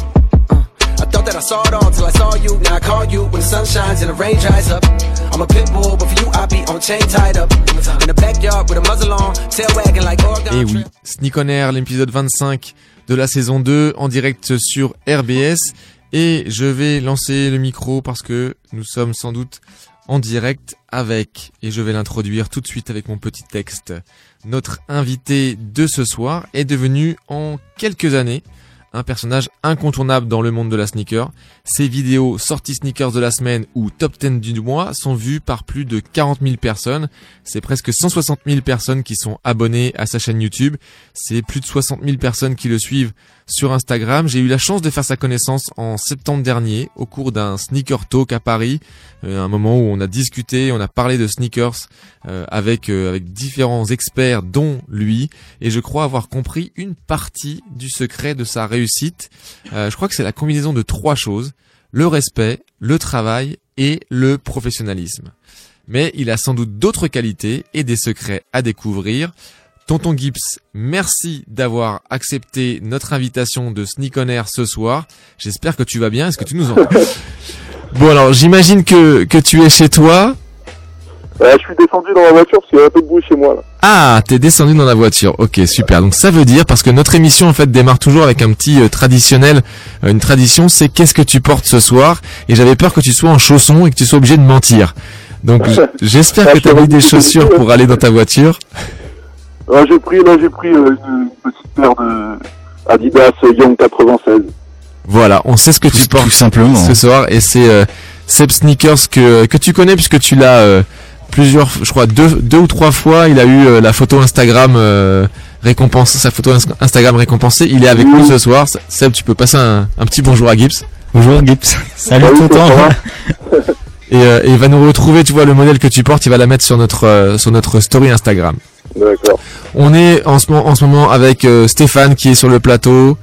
I thought that I saw it all till I saw you. Now I call you when the sun shines and the rain dries up. I'm a pit bull, but for you I be on chain tied up. In the backyard with a muzzle on, tail wagging like Oregon. Et oui, Sneak on Air, l'épisode 25 de la saison 2 en direct sur RBS. Et je vais lancer le micro parce que nous sommes sans doute en direct avec, et je vais l'introduire tout de suite avec mon petit texte. Notre invité de ce soir est devenu en quelques années un personnage incontournable dans le monde de la sneaker. Ses vidéos sorties sneakers de la semaine ou top 10 du mois sont vues par plus de 40 000 personnes. C'est presque 160 000 personnes qui sont abonnées à sa chaîne YouTube. C'est plus de 60 000 personnes qui le suivent sur Instagram. J'ai eu la chance de faire sa connaissance en septembre dernier au cours d'un sneaker talk à Paris, euh, un moment où on a discuté, on a parlé de sneakers euh, avec euh, avec différents experts dont lui et je crois avoir compris une partie du secret de sa réussite. je crois que c'est la combinaison de trois choses le respect, le travail et le professionnalisme. Mais il a sans doute d'autres qualités et des secrets à découvrir. Tonton Gibbs, merci d'avoir accepté notre invitation de Sneak on Air ce soir. J'espère que tu vas bien. Est-ce que tu nous entends (laughs) Bon alors, j'imagine que, que tu es chez toi. Ouais, je suis descendu dans la voiture parce qu'il y a un peu de bruit chez moi là. Ah, t'es descendu dans la voiture. Ok, super. Donc ça veut dire parce que notre émission en fait démarre toujours avec un petit euh, traditionnel, euh, une tradition, c'est qu'est-ce que tu portes ce soir? Et j'avais peur que tu sois en chaussons et que tu sois obligé de mentir. Donc (laughs) j'espère que tu as mis des chaussures pour aller dans ta voiture. Ouais, j'ai pris, là, j'ai pris euh, une, petite paire de Adidas Young 96. Voilà, on sait ce que tu portes simplement. ce soir et c'est euh, Seb Sneakers que que tu connais puisque tu l'as euh, plusieurs, je crois deux deux ou trois fois. Il a eu euh, la photo Instagram euh, récompense, sa photo ins- Instagram récompensée. Il est avec nous ce soir. Seb, tu peux passer un, un petit bonjour à Gibbs. Bonjour Gibbs. (laughs) Salut tonton. Et, euh, et il va nous retrouver, tu vois, le modèle que tu portes, il va la mettre sur notre euh, sur notre story Instagram. D'accord. On est en ce moment en ce moment avec euh, Stéphane qui est sur le plateau,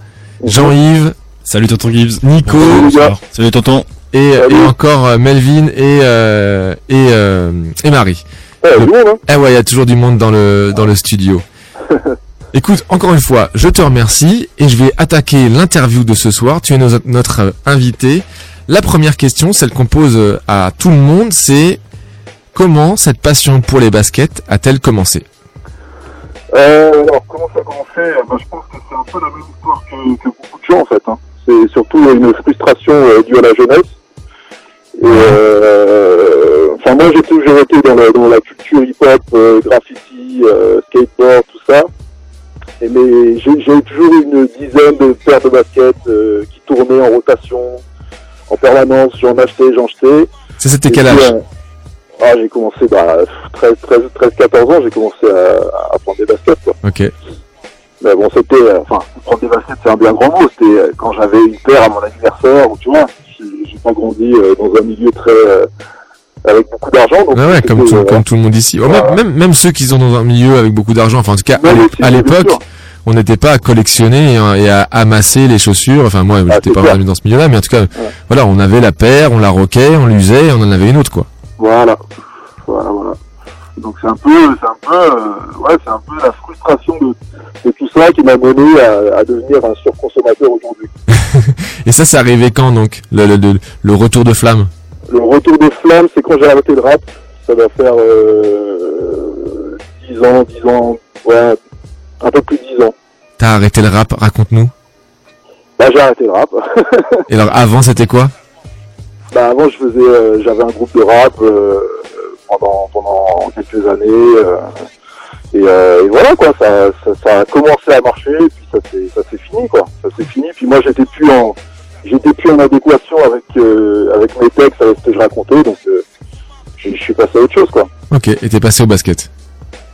Jean-Yves. Salut tonton Gibbs. Nico. Bonsoir. Salut tonton. Et, et encore euh, Melvin et euh, et, euh, et Marie. Le- Eh ouais, il y a toujours du monde dans le dans le studio. (laughs) Écoute, encore une fois, je te remercie et je vais attaquer l'interview de ce soir. Tu es nos- notre invité. La première question, celle qu'on pose à tout le monde, c'est comment cette passion pour les baskets a-t-elle commencé? Euh, alors, comment ça a commencé? Euh, bah, Je pense que c'est un peu la même histoire que, que beaucoup de gens, en fait. Hein. C'est surtout une frustration euh, due à la jeunesse. Et, euh, enfin, moi, j'ai toujours été dans, la- dans la culture hip-hop, euh, graffiti, euh, skateboard, tout ça. Et mais j'ai toujours eu une dizaine de paires de baskets euh, qui tournaient en rotation, en permanence. J'en achetais, j'en jetais. Ça, c'était quel âge? euh, Ah, j'ai commencé, bah, 13, 13, 13 14 ans, j'ai commencé à, à prendre des baskets, quoi. Ok. Mais bon, c'était, euh, enfin, prendre des baskets, c'est un bien grand mot. C'était euh, quand j'avais une paire à mon anniversaire, ou tu vois, j'ai pas grandi euh, dans un milieu très, euh, avec beaucoup d'argent. donc Ouais, ouais, comme, tout, euh, comme tout le monde ici. Ouais, même- même, même ceux qui sont dans un milieu avec beaucoup d'argent, enfin en tout cas à l'époque, on n'était pas à collectionner et, à- et à amasser les chaussures. Enfin moi, j'étais Ah, c'est pas vraiment dans ce milieu-là, mais en tout cas, voilà, on avait la paire, on la roquait, on l'usait, et on en avait une autre quoi. Voilà, voilà, voilà. Donc c'est un peu, c'est un peu, euh, ouais, c'est un peu la frustration de, de tout ça qui m'a mené à, à devenir un surconsommateur aujourd'hui. (laughs) Et ça, c'est arrivé quand donc le, le, le, le retour de flamme? Le retour de flamme, c'est quand j'ai arrêté le rap. Ça doit faire euh, 10 ans, 10 ans, ouais, un peu plus de 10 ans. T'as arrêté le rap, raconte-nous. Bah j'ai arrêté le rap. Et alors avant, c'était quoi? Bah avant je faisais, euh, j'avais un groupe de rap euh, pendant pendant quelques années. euh, et, euh, et voilà quoi, ça, ça, ça a commencé à marcher, et puis ça s'est ça s'est fini quoi. Ça s'est fini. Puis moi j'étais plus en j'étais plus en adéquation avec euh, avec mes textes, avec ce que je racontais, donc euh, je je suis passé à autre chose quoi. Ok, et t'es passé au basket.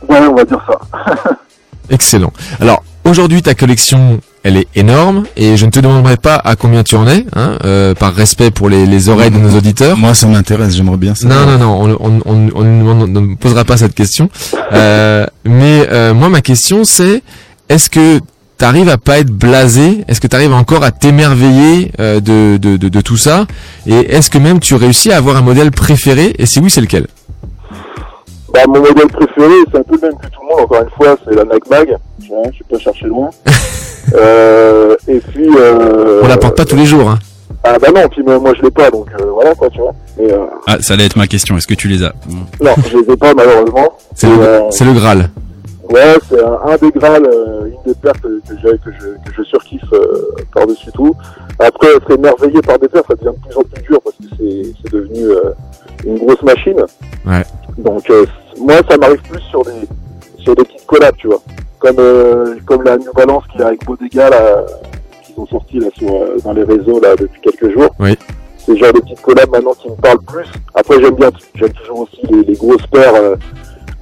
Ouais, on va dire ça. (laughs) Excellent. Alors aujourd'hui, ta collection, elle est énorme et je ne te demanderai pas à combien tu en es, hein, euh, par respect pour les, les oreilles de nos auditeurs. Moi, ça m'intéresse, j'aimerais bien ça. Non, non, non, on, on, on, on ne me posera pas cette question. Euh, mais euh, moi, ma question, c'est est-ce que tu arrives à pas être blasé? Est-ce que tu arrives encore à t'émerveiller euh, de, de, de, de tout ça? Et est-ce que même tu réussis à avoir un modèle préféré? Et si oui, c'est lequel? Bah, mon modèle préféré, c'est un peu le même que tout le monde, encore une fois, c'est la Nike Mag. Je ne suis pas chercher loin. (laughs) euh, et puis... Euh, On la porte pas tous les jours. Hein. Ah bah non, puis moi, je l'ai pas, donc euh, voilà quoi, tu vois. Euh, Ah, ça allait être ma question. Est-ce que tu les as? non, je les ai pas malheureusement. C'est le, euh, c'est le Graal. Ouais, c'est un, un des Graal, euh, une des paires que, que, que, je, que je surkiffe euh, par-dessus tout. Après, être émerveillé par des paires, ça devient de plus en plus dur parce que c'est c'est devenu euh, une grosse machine. Ouais. Donc euh, moi, ça m'arrive plus sur des sur des petites collabs, tu vois. Comme euh, comme la New Balance qui est avec Bodega là, qu'ils ont sorti là sur euh, dans les réseaux là depuis quelques jours. Oui. C'est genre de petites collabs maintenant qui me parlent plus. Après, j'aime bien, j'aime toujours aussi les, les grosses paires euh,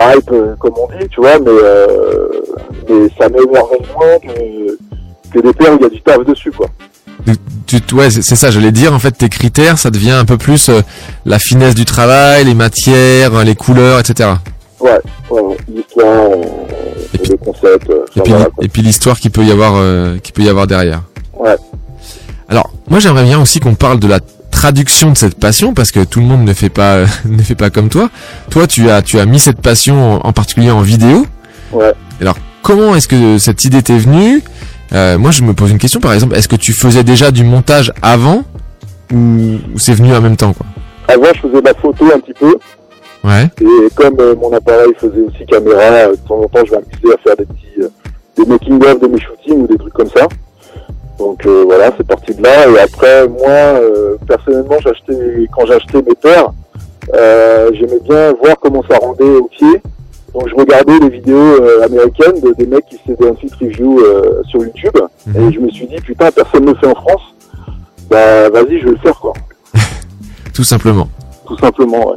hype, euh, comme on dit, tu vois, mais euh, mais ça m'émerveille moins que que des paires où il y a du taf dessus, quoi. Tu, tu- ouais, c'est ça, j'allais dire. En fait, tes critères, ça devient un peu plus euh, la finesse du travail, les matières, euh, les couleurs, etc. Ouais, ouais, l'histoire, euh, le concept. euh, Et puis, et puis l'histoire qu'il peut y avoir, euh, qu'il peut y avoir derrière. Ouais. Alors, moi, j'aimerais bien aussi qu'on parle de la traduction de cette passion, parce que tout le monde ne fait pas, (laughs) ne fait pas comme toi. Toi, tu as, tu as mis cette passion, en, en particulier en vidéo. Ouais. Alors, comment est-ce que cette idée t'est venue? Euh, Moi, je me pose une question, par exemple, est-ce que tu faisais déjà du montage avant, ou, ou c'est venu en même temps, quoi? Avant, je faisais de la photo un petit peu. Ouais. Et comme euh, mon appareil faisait aussi caméra, euh, de temps en temps, je m'amusais à faire des petits, des making-of de mes shootings ou des trucs comme ça. Donc euh, voilà, c'est parti de là. Et après, moi, euh, personnellement, j'achetais, quand j'achetais mes paires, euh, j'aimais bien voir comment ça rendait au pied. Donc je regardais les vidéos américaines de, des mecs qui faisaient un fit review sur YouTube. Et je me suis dit, putain, personne ne le fait en France. Bah vas-y, je vais le faire quoi. (laughs) Tout simplement. Tout simplement, ouais.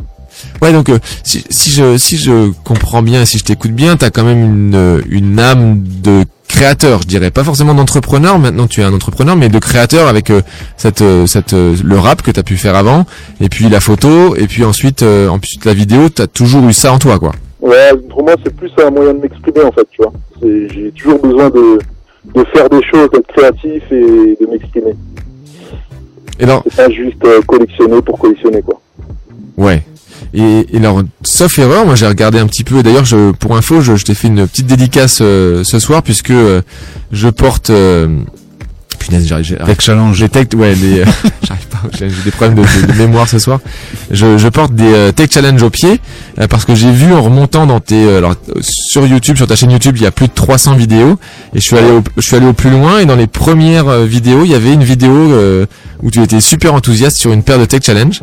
Ouais, donc euh, si, si je si je comprends bien, si je t'écoute bien, t'as quand même une euh, une âme de créateur, je dirais, pas forcément d'entrepreneur. Maintenant, tu es un entrepreneur, mais de créateur avec euh, cette euh, cette euh, le rap que t'as pu faire avant, et puis la photo, et puis ensuite euh, ensuite la vidéo. T'as toujours eu ça en toi, quoi. Ouais, pour moi, c'est plus un moyen de m'exprimer, en fait, tu vois. J'ai toujours besoin de, de faire des choses, d'être créatif et de m'exprimer. Et alors, C'est pas juste collectionner pour collectionner, quoi. Ouais. Et, et alors, sauf erreur, moi j'ai regardé un petit peu. D'ailleurs, je, pour info, je, je t'ai fait une petite dédicace euh, ce soir puisque euh, je porte. Euh, punaise, j'arrive. j'ai- Tech Challenge. Les tech, ouais, les, (laughs) (laughs) j'arrive pas. J'ai j'ai des problèmes de, de- de mémoire ce soir. Je, je porte des euh, tech challenge au pied euh, parce que j'ai vu en remontant dans tes, euh, alors sur YouTube, sur ta chaîne YouTube, il y a plus de 300 vidéos et je suis allé, au, je suis allé au plus loin et dans les premières vidéos, il y avait une vidéo euh, où tu étais super enthousiaste sur une paire de tech challenge.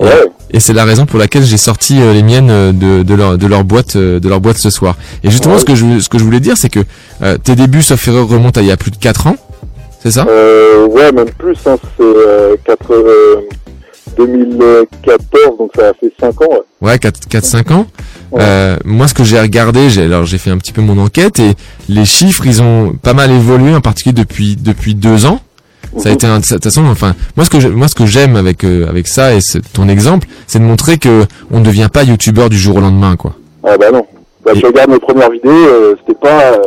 Et, et c'est la raison pour laquelle j'ai sorti euh, les miennes euh, de, de leur de leur boîte euh, de leur boîte ce soir. Et justement, Ouais. ce que je ce que je voulais dire, c'est que euh, tes débuts, sauf erreur, remontent à il y a plus de 4 ans. C'est ça? Euh, ouais, même plus, hein. C'est euh, 4, euh, 2014, donc ça a fait 5 ans. Ouais. Ouais, 4-5 ans. Euh, moi, ce que j'ai regardé, j'ai alors j'ai fait un petit peu mon enquête et les chiffres, ils ont pas mal évolué, en particulier depuis depuis deux ans. Ça a été un- de toute façon, enfin, moi ce que moi ce que j'aime avec euh, avec ça et ton exemple, c'est de montrer que on ne devient pas youtubeur du jour au lendemain, quoi. Ah bah non. Bah, tu regardes mes premières vidéos, euh, c'était pas, euh,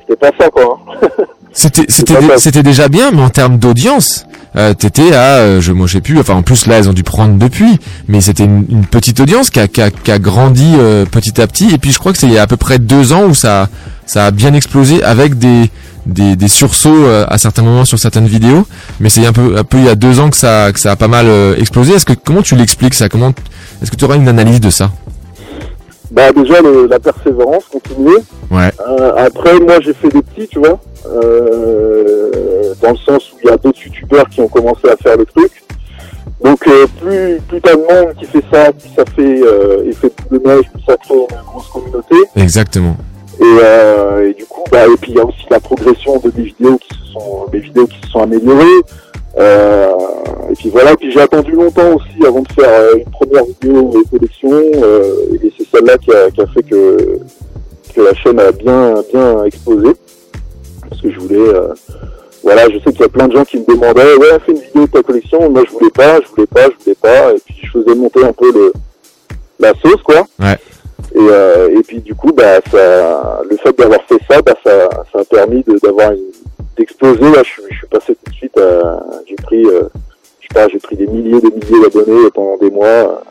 c'était pas ça quoi. hein. C'était c'était c'était déjà bien, mais en termes d'audience, euh, t'étais à, euh, je moi je sais plus, enfin en plus là elles ont dû prendre depuis, mais c'était une, une petite audience qui a, qui a, qui a grandi euh, petit à petit, et puis je crois que c'est il y a à peu près deux ans où ça ça a bien explosé avec des des, des sursauts à certains moments sur certaines vidéos, mais c'est un peu un peu il y a deux ans que ça que ça a pas mal explosé. Est-ce que comment tu l'expliques ça? Comment est-ce que tu auras une analyse de ça? Bah déjà le- la persévérance, continuer. Ouais. Après, moi j'ai fait des petits, tu vois, euh, dans le sens où il y a d'autres youtubeurs qui ont commencé à faire le truc. Donc euh, plus plus t'as de monde qui fait ça, plus ça fait euh, effet de neige, plus ça crée une grosse communauté. Exactement. Et, euh, et du coup, bah, et puis il y a aussi la progression de mes vidéos qui se sont, mes vidéos qui se sont améliorées. Euh, et puis voilà, et puis j'ai attendu longtemps aussi avant de faire euh, une première vidéo de collection. euh, et c'est celle-là qui a, qui a fait que que la chaîne a bien bien explosé. Parce que je voulais, euh, voilà, je sais qu'il y a plein de gens qui me demandaient, ouais, fais une vidéo de ta collection. Moi, je voulais pas, je voulais pas, je voulais pas. Et puis je faisais monter un peu le la sauce, quoi. Ouais. Et, euh, et puis du coup, bah, ça, le fait d'avoir fait ça, bah, ça, ça a permis de- d'avoir une- d'exploser. Là, je, suis- je suis passé tout de suite. à- J'ai pris, euh, je sais pas, j'ai pris des milliers, des milliers d'abonnés pendant des mois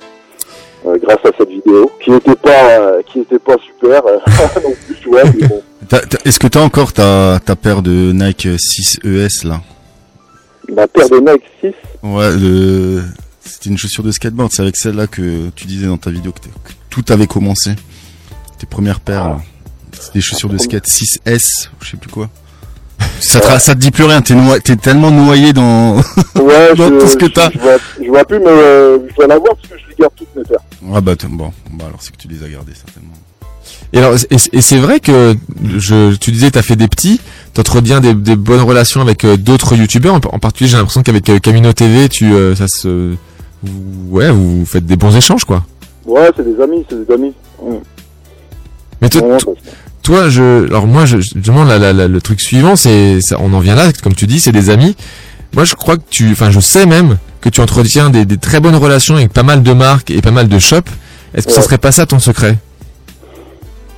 euh, grâce à cette vidéo, qui était pas, euh, qui était pas super euh, (laughs) non plus, tu vois. mais bon. Est-ce que t'as encore ta, ta paire de Nike 6 ES là? Ma paire de Nike 6. Ouais, le... c'était une chaussure de skateboard. C'est avec celle-là que tu disais dans ta vidéo que, tout avait commencé. Tes premières paires. là. C'est des chaussures de skate 6S, je sais plus quoi. Ça te, ça te dit plus rien. T'es tellement noyé dans, Ouais, (laughs) dans je, tout ce que t'as. Je, vois, je vois plus, mais euh, je dois l'avoir parce que je les garde toutes mes paires. Ah bah bon, bah alors c'est que tu les as gardées certainement. Et alors, et, et c'est vrai que je, tu disais, t'as fait des petits, t'entretiens des, des bonnes relations avec euh, d'autres youtubeurs. En, en particulier, j'ai l'impression qu'avec euh, Camino TV, tu, euh, ça se, ouais, vous faites des bons échanges, quoi. Ouais, c'est des amis, c'est des amis. Ouais. Mais toi, toi- toi, je, alors moi, je, la- la- la- le truc suivant, c'est, on en vient là, comme tu dis, c'est des amis. Moi, je crois que tu, enfin, je sais même que tu entretiens des, des très bonnes relations avec pas mal de marques et pas mal de shops. Est-ce que ça serait pas ça ton secret?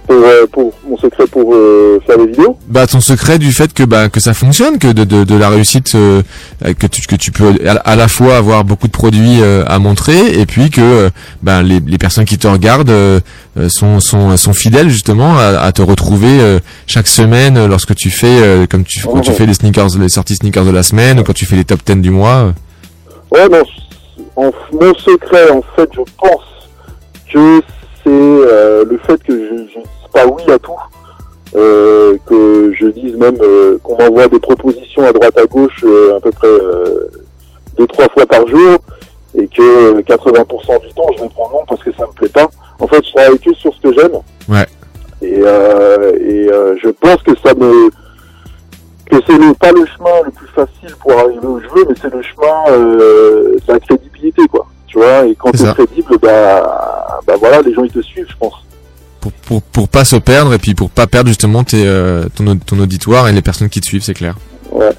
Pour, euh, pour mon secret pour euh, faire des vidéos. Bah ton secret du fait que bah que ça fonctionne, que de de, de la réussite, euh, que tu que tu peux à, à la fois avoir beaucoup de produits euh, à montrer et puis que euh, bah, les les personnes qui te regardent euh, sont sont sont fidèles justement à, à te retrouver euh, chaque semaine lorsque tu fais euh, comme tu quand tu Ouais. fais les sneakers les sorties sneakers de la semaine ou quand tu fais les top 10 du mois. Ouais, non, en, mon secret, en fait, je pense que c'est euh, le fait que je pas oui à tout, euh, que je dise même euh, qu'on m'envoie des propositions à droite à gauche euh, à peu près deux, trois fois par jour, et que euh, 80% du temps, je réponds non parce que ça me plaît pas. En fait, je travaille que sur ce que j'aime. Ouais. Et, et je pense que ça me que c'est le, pas le chemin le plus facile pour arriver où je veux, mais c'est le chemin de la crédibilité, quoi. Tu vois, et quand t'es ça. crédible, bah, bah voilà, les gens ils te suivent, je pense. Pour, pour pour pas se perdre et puis pour pas perdre justement tes euh, ton ton auditoire et les personnes qui te suivent, c'est clair. Ouais.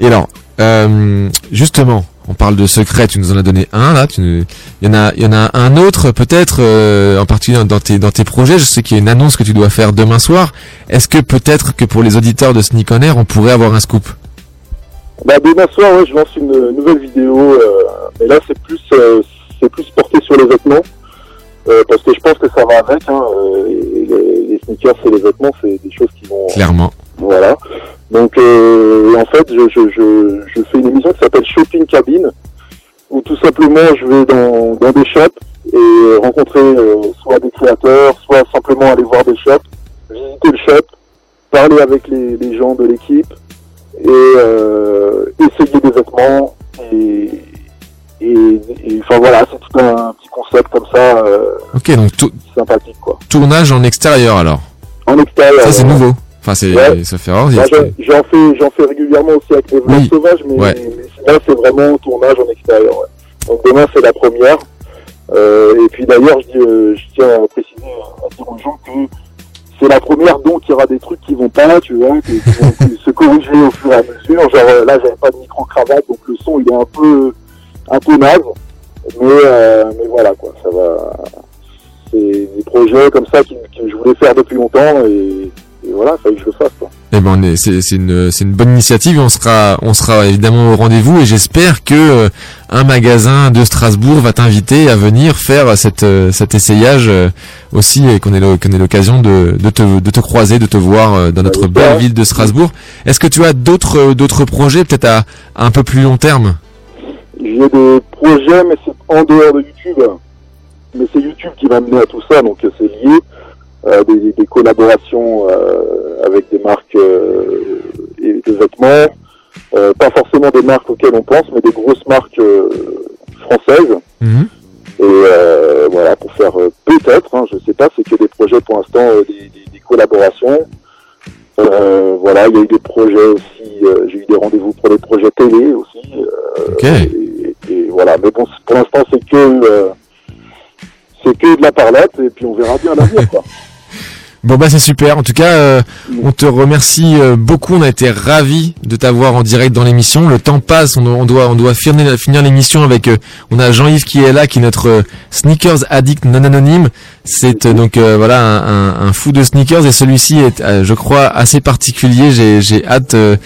Et alors, euh, justement, on parle de secret, tu nous en as donné un là, tu il y en a il y en a un autre peut-être euh, en particulier dans tes dans tes projets, je sais qu'il y a une annonce que tu dois faire demain soir. Est-ce que peut-être que pour les auditeurs de Sneak on Air, on pourrait avoir un scoop? Bah demain soir, ouais, je lance une nouvelle vidéo, euh, mais là c'est plus euh, c'est plus porté sur les vêtements, parce que je pense que ça va avec. Hein, euh, les, les sneakers et les vêtements, c'est des choses qui vont Clairement. Voilà. Donc euh, en fait, je, je, je, je fais une émission qui s'appelle Shopping Cabine, où tout simplement je vais dans, dans des shops et rencontrer euh, soit des créateurs, soit simplement aller voir des shops, visiter le shop, parler avec les, les gens de l'équipe et euh, essayer des vêtements et, et, et, enfin voilà, c'est tout un petit concept comme ça euh, Ok, donc sympathique quoi. tournage en extérieur alors. En extérieur. Ça c'est nouveau. Enfin c'est Ouais. ça fait rare. Bah, j'en- fais, j'en fais régulièrement aussi avec les Oui. sauvages, mais, Ouais. mais là c'est vraiment tournage en extérieur. ouais. Donc demain c'est la première. Euh, et puis d'ailleurs, je, euh, je tiens à préciser, à dire aux gens que c'est la première, donc il y aura des trucs qui vont pas, tu vois, qui, vont (laughs) se corriger au fur et à mesure. Genre là, j'avais pas de micro-cravate, donc le son il est un peu, un peu naze. Mais, euh, mais voilà quoi, ça va. C'est des projets comme ça que, que je voulais faire depuis longtemps et, et voilà, il fallait que je le fasse quoi. Eh ben, est- c'est c'est une, c'est une bonne initiative. On sera, on sera évidemment au rendez-vous et j'espère que euh, un magasin de Strasbourg va t'inviter à venir faire cette, euh, cet essayage euh, aussi et qu'on ait, l'occasion de, de, te, de te croiser, de te voir dans notre belle ville de Strasbourg. Est-ce que tu as d'autres, d'autres projets peut-être à, à un peu plus long terme? J'ai des projets, mais c'est en dehors de YouTube. Mais c'est YouTube qui va mener à tout ça, donc c'est lié. Euh, des, des collaborations euh, avec des marques euh, et de vêtements. Euh, pas forcément des marques auxquelles on pense, mais des grosses marques françaises. Et euh, voilà, pour faire peut-être, hein, je sais pas, c'est que des projets pour l'instant, des, des- des collaborations. Euh, voilà, il y a eu des projets aussi, euh, j'ai eu des rendez-vous pour les projets télé aussi. euh, et, et voilà, mais bon, pour l'instant, c'est que euh, c'est que de la parlette, et puis on verra bien l'avenir, quoi. (laughs) Bon bah c'est super. En tout cas, euh, on te remercie euh, beaucoup. On a été ravis de t'avoir en direct dans l'émission. Le temps passe. On, on doit on doit finir, l'émission avec. euh, on a Jean-Yves qui est là, qui est notre euh, sneakers addict non anonyme. C'est euh, donc voilà un, un- un fou de sneakers et celui-ci est, je crois, assez particulier. J'ai j'ai hâte de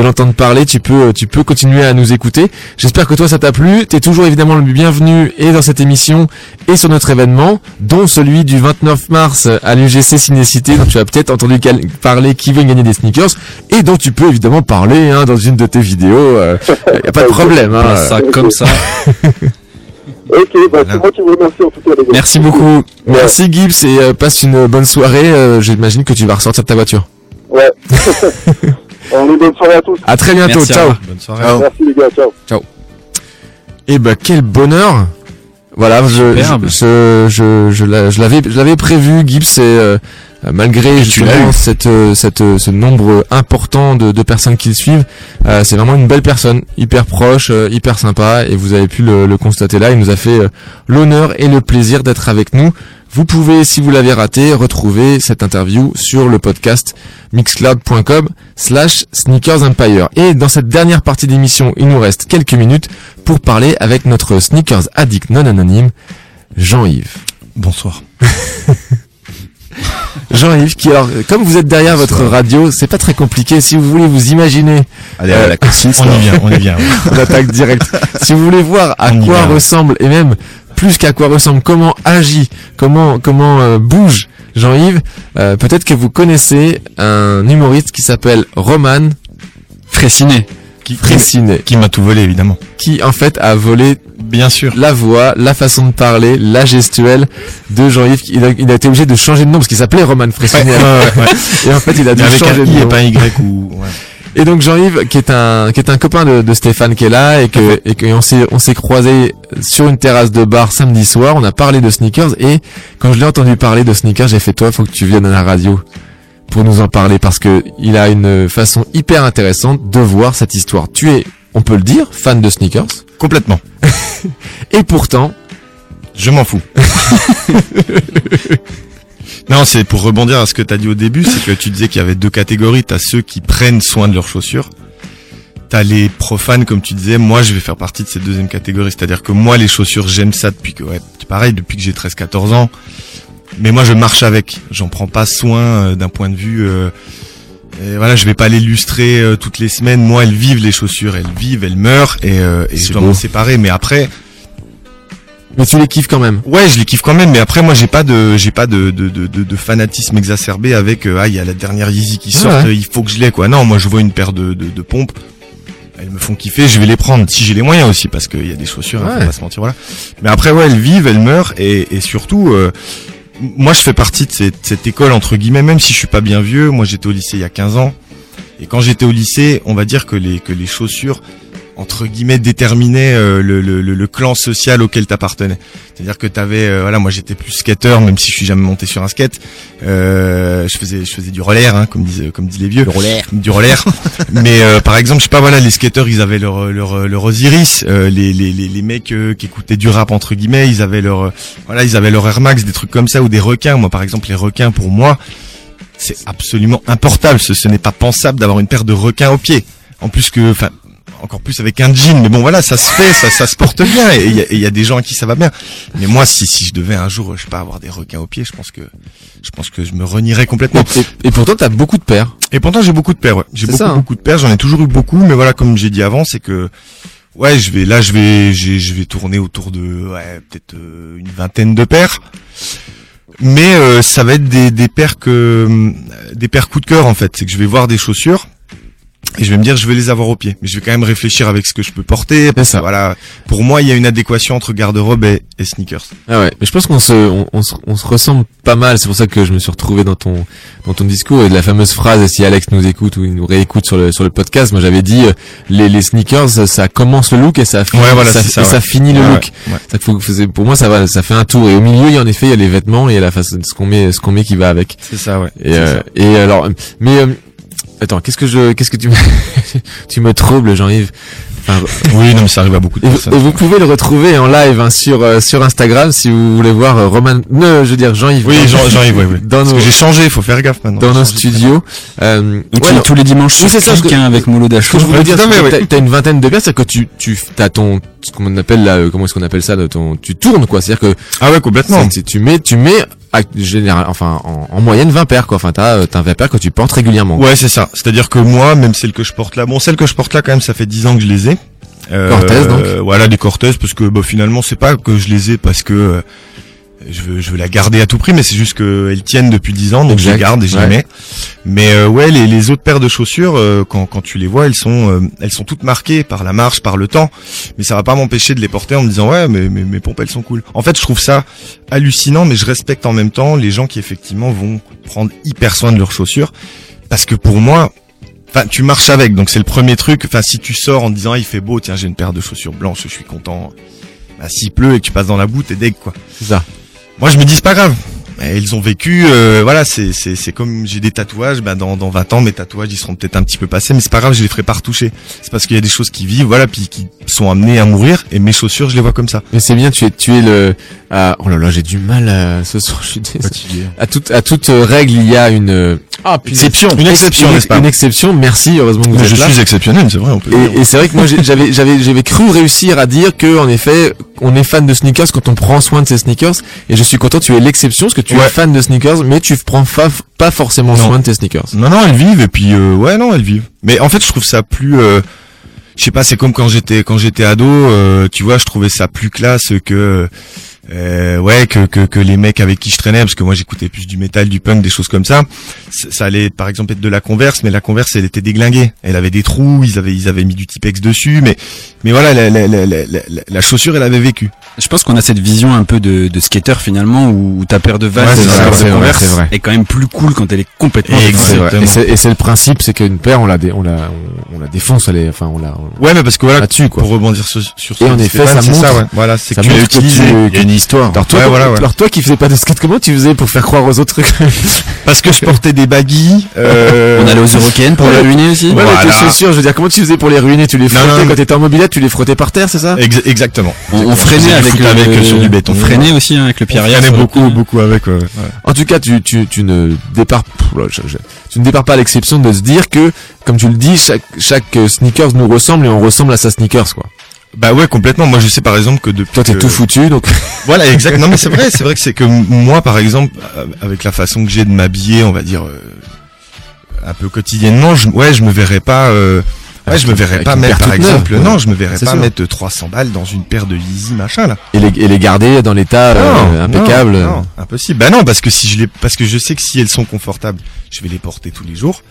l'entendre parler. Tu peux tu peux continuer à nous écouter. J'espère que toi ça t'a plu. T'es toujours évidemment le bienvenu et dans cette émission et sur notre événement, dont celui du 29 mars à l'UGC Cinécité, dont tu as peut-être entendu parler qui veut gagner des sneakers, et dont tu peux évidemment parler hein, dans une de tes vidéos. euh, (laughs) y a pas de problème. Hein, ça comme ça. (laughs) Ok, bah, c'est moi qui vous remercie en tout cas. les gars. Merci beaucoup. Merci Gibbs et euh, passe une bonne soirée. Euh, J'imagine que tu vas ressortir de ta voiture. Ouais. (laughs) Allez, bonne soirée à tous. À très bientôt. Merci, ciao. Bonne soirée. Merci, les gars. Ciao. Ciao. Et ben quel bonheur. Voilà, je je je je, l'a- je l'avais je l'avais prévu Gibbs et euh, malgré justement cette euh, cette euh, ce nombre important de, de personnes qui le suivent, euh, c'est vraiment une belle personne, hyper proche, euh, hyper sympa et vous avez pu le, le constater là, il nous a fait euh, l'honneur et le plaisir d'être avec nous. Vous pouvez, si vous l'avez raté, retrouver cette interview sur le podcast mixcloud.com slash sneakers empire. Et dans cette dernière partie d'émission, il nous reste quelques minutes pour parler avec notre sneakers addict non anonyme, Jean-Yves. Bonsoir. (laughs) Jean-Yves, qui alors, euh, comme vous êtes derrière votre radio, c'est pas très compliqué. Si vous voulez vous imaginer, Allez, à la on y vient, on y vient, ouais. (laughs) on attaque direct. si vous voulez voir à On quoi vient. ressemble et même plus qu'à quoi ressemble, comment agit, comment comment euh, bouge Jean-Yves, euh, peut-être que vous connaissez un humoriste qui s'appelle Roman Fraissinet. Qui, Fraissinet. Qui m'a tout volé, évidemment. qui en fait a volé bien sûr la voix, la façon de parler, la gestuelle de Jean-Yves. Il a, il a été obligé de changer de nom parce qu'il s'appelait Roman Fraissinet. (laughs) Ouais, ouais, ouais. Et en fait, il a dû Avec changer un de I et nom. pas un Y ou. ouais. Et donc Jean-Yves, qui est un qui est un copain de, de Stéphane qui est là et que et que on s'est on s'est croisé sur une terrasse de bar samedi soir. On a parlé de sneakers et quand je l'ai entendu parler de sneakers, j'ai fait toi, faut que tu viennes à la radio pour nous en parler parce que il a une façon hyper intéressante de voir cette histoire. Tu es, on peut le dire, fan de sneakers. Complètement. (laughs) et pourtant, Je m'en fous. (laughs) non, c'est pour rebondir à ce que tu as dit au début, c'est que tu disais qu'il y avait deux catégories. T'as ceux qui prennent soin de leurs chaussures. T'as les profanes, comme tu disais. Moi, je vais faire partie de cette deuxième catégorie. C'est-à-dire que moi, les chaussures, j'aime ça depuis que, ouais, pareil, depuis que j'ai 13-14 ans. Mais moi, je marche avec. J'en prends pas soin euh, d'un point de vue. euh, et voilà, je vais pas les lustrer euh, toutes les semaines. Moi, elles vivent les chaussures, elles vivent, elles meurent, et, euh, et je dois m'en séparer. Mais après, mais tu les kiffes quand même. Ouais, je les kiffe quand même, mais après moi j'ai pas de j'ai pas de de, de, de, fanatisme exacerbé avec euh, ah il y a la dernière Yeezy qui Ah sort, ouais. euh, il faut que je l'ai quoi. Non, moi je vois une paire de, de, de pompes, elles me font kiffer, je vais les prendre si j'ai les moyens aussi parce qu'il y a des chaussures, hein, Ouais. faut pas se mentir voilà. Mais après ouais, elles vivent, elles meurent et, et surtout euh, moi je fais partie de cette, école entre guillemets même si je suis pas bien vieux, moi j'étais au lycée il y a 15 ans. Et quand j'étais au lycée, on va dire que les chaussures entre guillemets déterminait euh, le, le, le, clan social auquel t'appartenais. C'est-à-dire que t'avais, euh, voilà, moi j'étais plus skater, même si je suis jamais monté sur un skate. Euh, je faisais, je faisais du roller, hein, comme disent, comme disent les vieux. Le roller. Du roller. (laughs) Mais euh, par exemple, je sais pas, voilà, les skateurs, ils avaient leur leur leur Osiris. Euh, les, les les les mecs euh, qui écoutaient du rap entre guillemets, ils avaient leur, voilà, ils avaient leur Air Max, des trucs comme ça, ou des requins. Moi, par exemple, les requins, pour moi, c'est absolument importable. Ce, ce n'est pas pensable d'avoir une paire de requins au pied. En plus que, enfin, encore plus avec un jean. Mais bon, voilà, ça se fait, ça, ça se porte bien. Et il y y a des gens à qui ça va bien. Mais moi, si, si je devais un jour, je sais pas, avoir des requins au pied, je pense que, je pense que je me renierais complètement. Et, et pourtant, t'as beaucoup de paires. Et pourtant, j'ai beaucoup de paires. Ouais. J'ai C'est beaucoup, ça, hein. beaucoup de paires. J'en ai toujours eu beaucoup. Mais voilà, comme j'ai dit avant, c'est que, ouais, je vais, là, je vais, je vais tourner autour de, ouais, peut-être euh, une vingtaine de paires. Mais euh, ça va être des, des paires que, hum, des paires coup de cœur en fait. C'est que je vais voir des chaussures. Et je vais me dire, je vais les avoir au pied. Mais je vais quand même réfléchir avec ce que je peux porter. Parce que, voilà. Pour moi, il y a une adéquation entre garde-robe et, et sneakers. Ah ouais, mais je pense qu'on se, on, on se, on se ressemble pas mal. C'est pour ça que je me suis retrouvé dans ton, dans ton discours et de la fameuse phrase. Si Alex nous écoute ou il nous réécoute sur le, sur le podcast, moi j'avais dit euh, les, les sneakers, ça commence le look et ça finit, Ouais, voilà, ça, ça, ouais. ça finit le Ouais, look. Ça faut, pour moi, ça va, ça fait un tour. Et au milieu, il y a en effet, il y a les vêtements et il y a la façon, ce qu'on met, ce qu'on met qui va avec. C'est ça, ouais. Et, euh, ça. et alors, mais euh, attends, qu'est-ce que je, qu'est-ce que tu me, (laughs) tu me troubles, Jean-Yves? Enfin, Oui, non, mais ça arrive à beaucoup de personnes. et vous pouvez le retrouver en live hein, sur euh, sur Instagram si vous voulez voir euh, Roman, non, je veux dire Jean-Yves. Oui, dans- Jean- (laughs) Jean-Yves, oui, oui. Dans Parce nos, que j'ai changé, il faut faire gaffe maintenant. dans nos studios. Euh, Donc ouais, tous les dimanches Oui, c'est ça, que- hein, avec que Dachau. je voulais dire, t'as- une vingtaine de paires, c'est que tu tu t'as ton ce qu'on appelle là, euh, comment est-ce qu'on appelle ça, de ton, tu tournes quoi, c'est-à-dire que Ah ouais, complètement. tu mets tu mets général, enfin en, en moyenne 20 paires quoi, enfin t'as euh, t'as 20 paires que tu portes régulièrement. Ouais, c'est ça. C'est-à-dire que moi, même celles que je porte là, bon, celles que je porte là, quand même, ça fait 10 ans que je les ai. Euh, Cortez, donc. Voilà, des Cortez, parce que bah, finalement, c'est pas que je les ai parce que euh, je veux, je veux la garder à tout prix, mais c'est juste qu'elles tiennent depuis 10 ans, donc je les garde et je ouais. les mets. Mais euh, ouais, les, les autres paires de chaussures, euh, quand, quand tu les vois, elles sont, euh, elles sont toutes marquées par la marche, par le temps. Mais ça va pas m'empêcher de les porter en me disant ouais, mais, mais mes pompes elles sont cool. En fait, je trouve ça hallucinant, mais je respecte en même temps les gens qui effectivement vont prendre hyper soin de leurs chaussures, parce que pour moi, Enfin, tu marches avec, donc c'est le premier truc. Enfin, si tu sors en disant ah, il fait beau, tiens j'ai une paire de chaussures blanches, je suis content. Bah, s'il pleut et que tu passes dans la boue, t'es deg quoi. C'est ça. Moi je me dis c'est pas grave. Ils ont vécu, euh, voilà, c'est c'est c'est comme j'ai des tatouages, bah dans dans 20 ans mes tatouages ils seront peut-être un petit peu passés, mais c'est pas grave, je les ferai pas retoucher. C'est parce qu'il y a des choses qui vivent, voilà, puis qui sont amenées à mourir. Et mes chaussures, je les vois comme ça. Mais c'est bien, tu es, tu es le. ah, oh là là, j'ai du mal à, ce soir. Je suis désolé. À toute, à toute euh, règle, il y a une. euh, Ah. Exception. Une exception, Une, n'est-ce pas une exception. Merci. Heureusement que vous Mais êtes je là. suis exceptionnel, c'est vrai, on peut. Et, et c'est vrai que moi, j'avais, j'avais, j'avais cru réussir à dire que, en effet, on est fan de sneakers quand on prend soin de ses sneakers. Et je suis content, tu es l'exception parce que tu es fan de sneakers, mais tu prends fa- pas forcément Non. soin de tes sneakers. Non, non, elles vivent et puis euh, ouais, non, elles vivent. Mais en fait, je trouve ça plus, euh, je sais pas, c'est comme quand j'étais quand j'étais ado, euh, tu vois, je trouvais ça plus classe que euh, ouais que, que que les mecs avec qui je traînais parce que moi j'écoutais plus du métal, du punk, des choses comme ça. Ça allait par exemple être de la Converse, mais la Converse elle était déglinguée, elle avait des trous, ils avaient ils avaient mis du Tipex dessus, mais mais voilà, la la la la, la, la chaussure elle avait vécu. Je pense qu'on a cette vision un peu de, de skater finalement où ta paire de Vans de vrai, Converse est quand même plus cool quand elle est complètement Et défoncée. exactement. Et c'est, et c'est le principe, c'est qu'une paire, on la, dé- on la, on, on la défonce, elle est, enfin, on la, on- Ouais, mais parce que voilà, là-dessus, quoi. pour rebondir sur, sur ce Et en effet, ça montre- ouais. Voilà, c'est que tu Alors toi, Ouais, voilà, ouais. alors toi qui faisais pas de skate, comment tu faisais pour faire croire aux autres trucs (laughs) Parce que je portais des baggies. Euh... On allait aux Eurocaines pour Ouais. les ruiner aussi. Ouais, mais Voilà. tes chaussures, je veux dire, comment tu faisais pour les ruiner? Tu les Non, frottais non, quand mais- t'étais en mobilette, tu les frottais par terre, c'est ça? Ex- exactement. On, on freinait avec, le- avec, euh, sur du béton. On freinait aussi hein, avec le On freinait sur le beaucoup, pneu. beaucoup avec. ouais, ouais. En tout cas, tu, tu, tu ne départs, Pff, là, je- je- tu ne départs pas à l'exception de se dire que, comme tu le dis, chaque, chaque euh, sneakers nous ressemble et on ressemble à sa sneakers, quoi. Bah ouais, complètement. Moi, je sais par exemple que depuis. Toi, t'es que- tout foutu, donc. (laughs) Voilà, exact. Non, mais c'est vrai, c'est vrai que c'est que moi, par exemple, avec la façon que j'ai de m'habiller, on va dire euh, un peu quotidiennement, je, ouais, je me verrais pas. euh, Ouais, je me verrais pas mettre, par neuve, exemple, ouais. non, je me verrais pas sûr. mettre 300 balles dans une paire de Yeezy machin là. et les, et les garder dans l'état euh, impeccable. Non, non, impossible. Bah non, parce que si je les, parce que je sais que si elles sont confortables, je vais les porter tous les jours.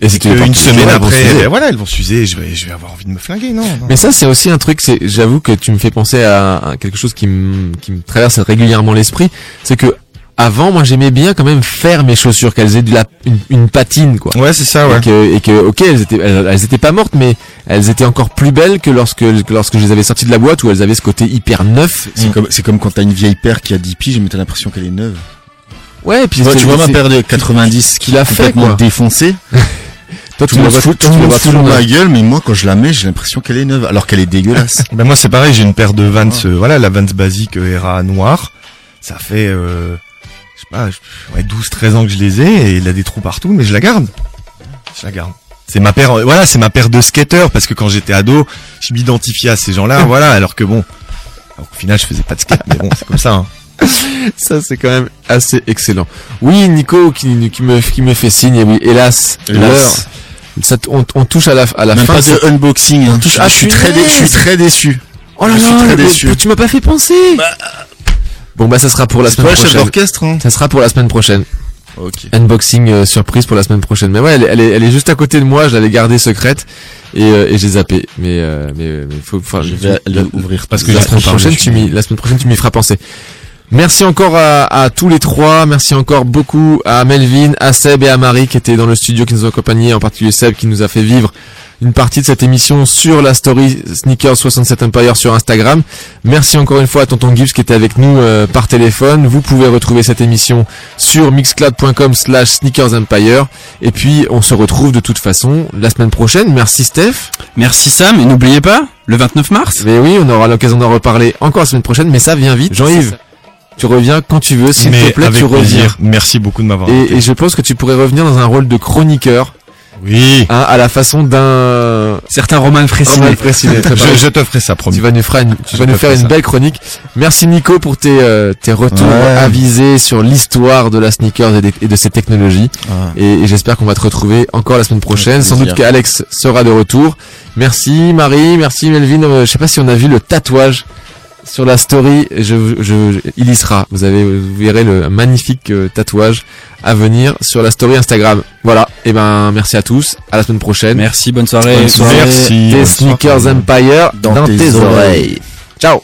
Et tous les semaine après, s'user. ben voilà, elles vont s'user. Je vais, je vais avoir envie de me flinguer, non. non. Mais ça, c'est aussi un truc, c'est, j'avoue que tu me fais penser à, à quelque chose qui me, qui me traverse régulièrement l'esprit. C'est que, avant, moi j'aimais bien quand même faire mes chaussures, qu'elles aient de la une, une patine quoi. Ouais, c'est ça, ouais. Et que, et que ok, elles étaient elles, elles étaient pas mortes, mais elles étaient encore plus belles que lorsque que lorsque je les avais sorties de la boîte où elles avaient ce côté hyper neuf. C'est comme, c'est comme quand t'as une vieille paire qui a 10 piges, mais t'as l'impression qu'elle est neuve. Ouais, et puis tu vois, c'est- tu vois ma c'est- paire de 90 qu'il a fait, complètement défoncée. (laughs) Toi, tout tu le la monde vois- tu tout le la vois toujours ma gueule, mais moi quand je la mets, j'ai l'impression qu'elle est neuve, alors qu'elle est dégueulasse. (laughs) Ben moi c'est pareil, j'ai une paire de Vans, euh, voilà, la Vans basique euh, Era noire. Ça fait, euh, je sais pas, ouais, 12-13 ans que je les ai et il a des trous partout, mais je la garde. Je la garde. C'est ma paire, euh, voilà, c'est ma paire de skater parce que quand j'étais ado, je m'identifiais à ces gens-là, (laughs) voilà, alors que bon, alors, au final je faisais pas de skate, mais bon, c'est comme ça. Hein. (laughs) Ça c'est quand même assez excellent. Oui, Nico qui, qui me qui me fait signe. Et oui, hélas, Hélas. Ça on, on touche à la à la Même fin. pas de unboxing. Hein. touche- ah, je suis très, dé- je suis très déçu. Oh là je suis là, déçu. tu m'as pas fait penser. Bon bah ça sera pour la semaine chef prochaine. d'orchestre, hein Ça sera pour la semaine prochaine. Ok. Unboxing euh, surprise pour la semaine prochaine. Mais ouais, elle, est- elle est elle est juste à côté de moi. Je l'avais gardée secrète et euh, et j'ai zappé. Mais euh, mais mais faut enfin Je vais aller ouvrir parce que la semaine prochaine je tu suis- m'y la semaine prochaine tu m'y feras penser. Merci encore à, à tous les trois. Merci encore beaucoup à Melvin, à Seb et à Marie qui étaient dans le studio, qui nous ont accompagnés, en particulier Seb qui nous a fait vivre une partie de cette émission sur la story Sneakers 67 Empire sur Instagram. Merci encore une fois à Tonton Gibbs qui était avec nous euh, par téléphone. Vous pouvez retrouver cette émission sur mixcloud.com slash Sneakers Empire. Et puis on se retrouve de toute façon la semaine prochaine. Merci Steph. Merci Sam, et n'oubliez pas, le 29 mars. Mais oui, on aura l'occasion d'en reparler encore la semaine prochaine, mais ça vient vite. Jean-Yves, tu reviens quand tu veux, s'il te plaît, avec tu reviens. plaisir. Merci beaucoup de m'avoir Et, invité. et je pense que tu pourrais revenir dans un rôle de chroniqueur. Oui. Hein, à la façon d'un certain Roman bien. Je, je te ferai ça, promis. Tu vas nous faire une, tu Je vas nous te faire ferai une ça. belle chronique. Merci Nico pour tes, euh, tes retours Ouais. avisés sur l'histoire de la sneakers et, des- et de ses technologies. Et, et j'espère qu'on va te retrouver encore la semaine prochaine. Sans doute qu'Alex sera de retour. Merci Marie, merci Melvin. Euh, je sais pas si on a vu le tatouage sur la story. Je, je, je- il y sera. Vous avez, vous verrez le magnifique euh, tatouage à venir sur la story Instagram. Voilà. Et ben, merci à tous. À la semaine prochaine. Merci, bonne soirée. Bonne soirée. Merci. Des Bonne Sneakers. Empire Dans dans, tes tes oreilles. oreilles. Ciao.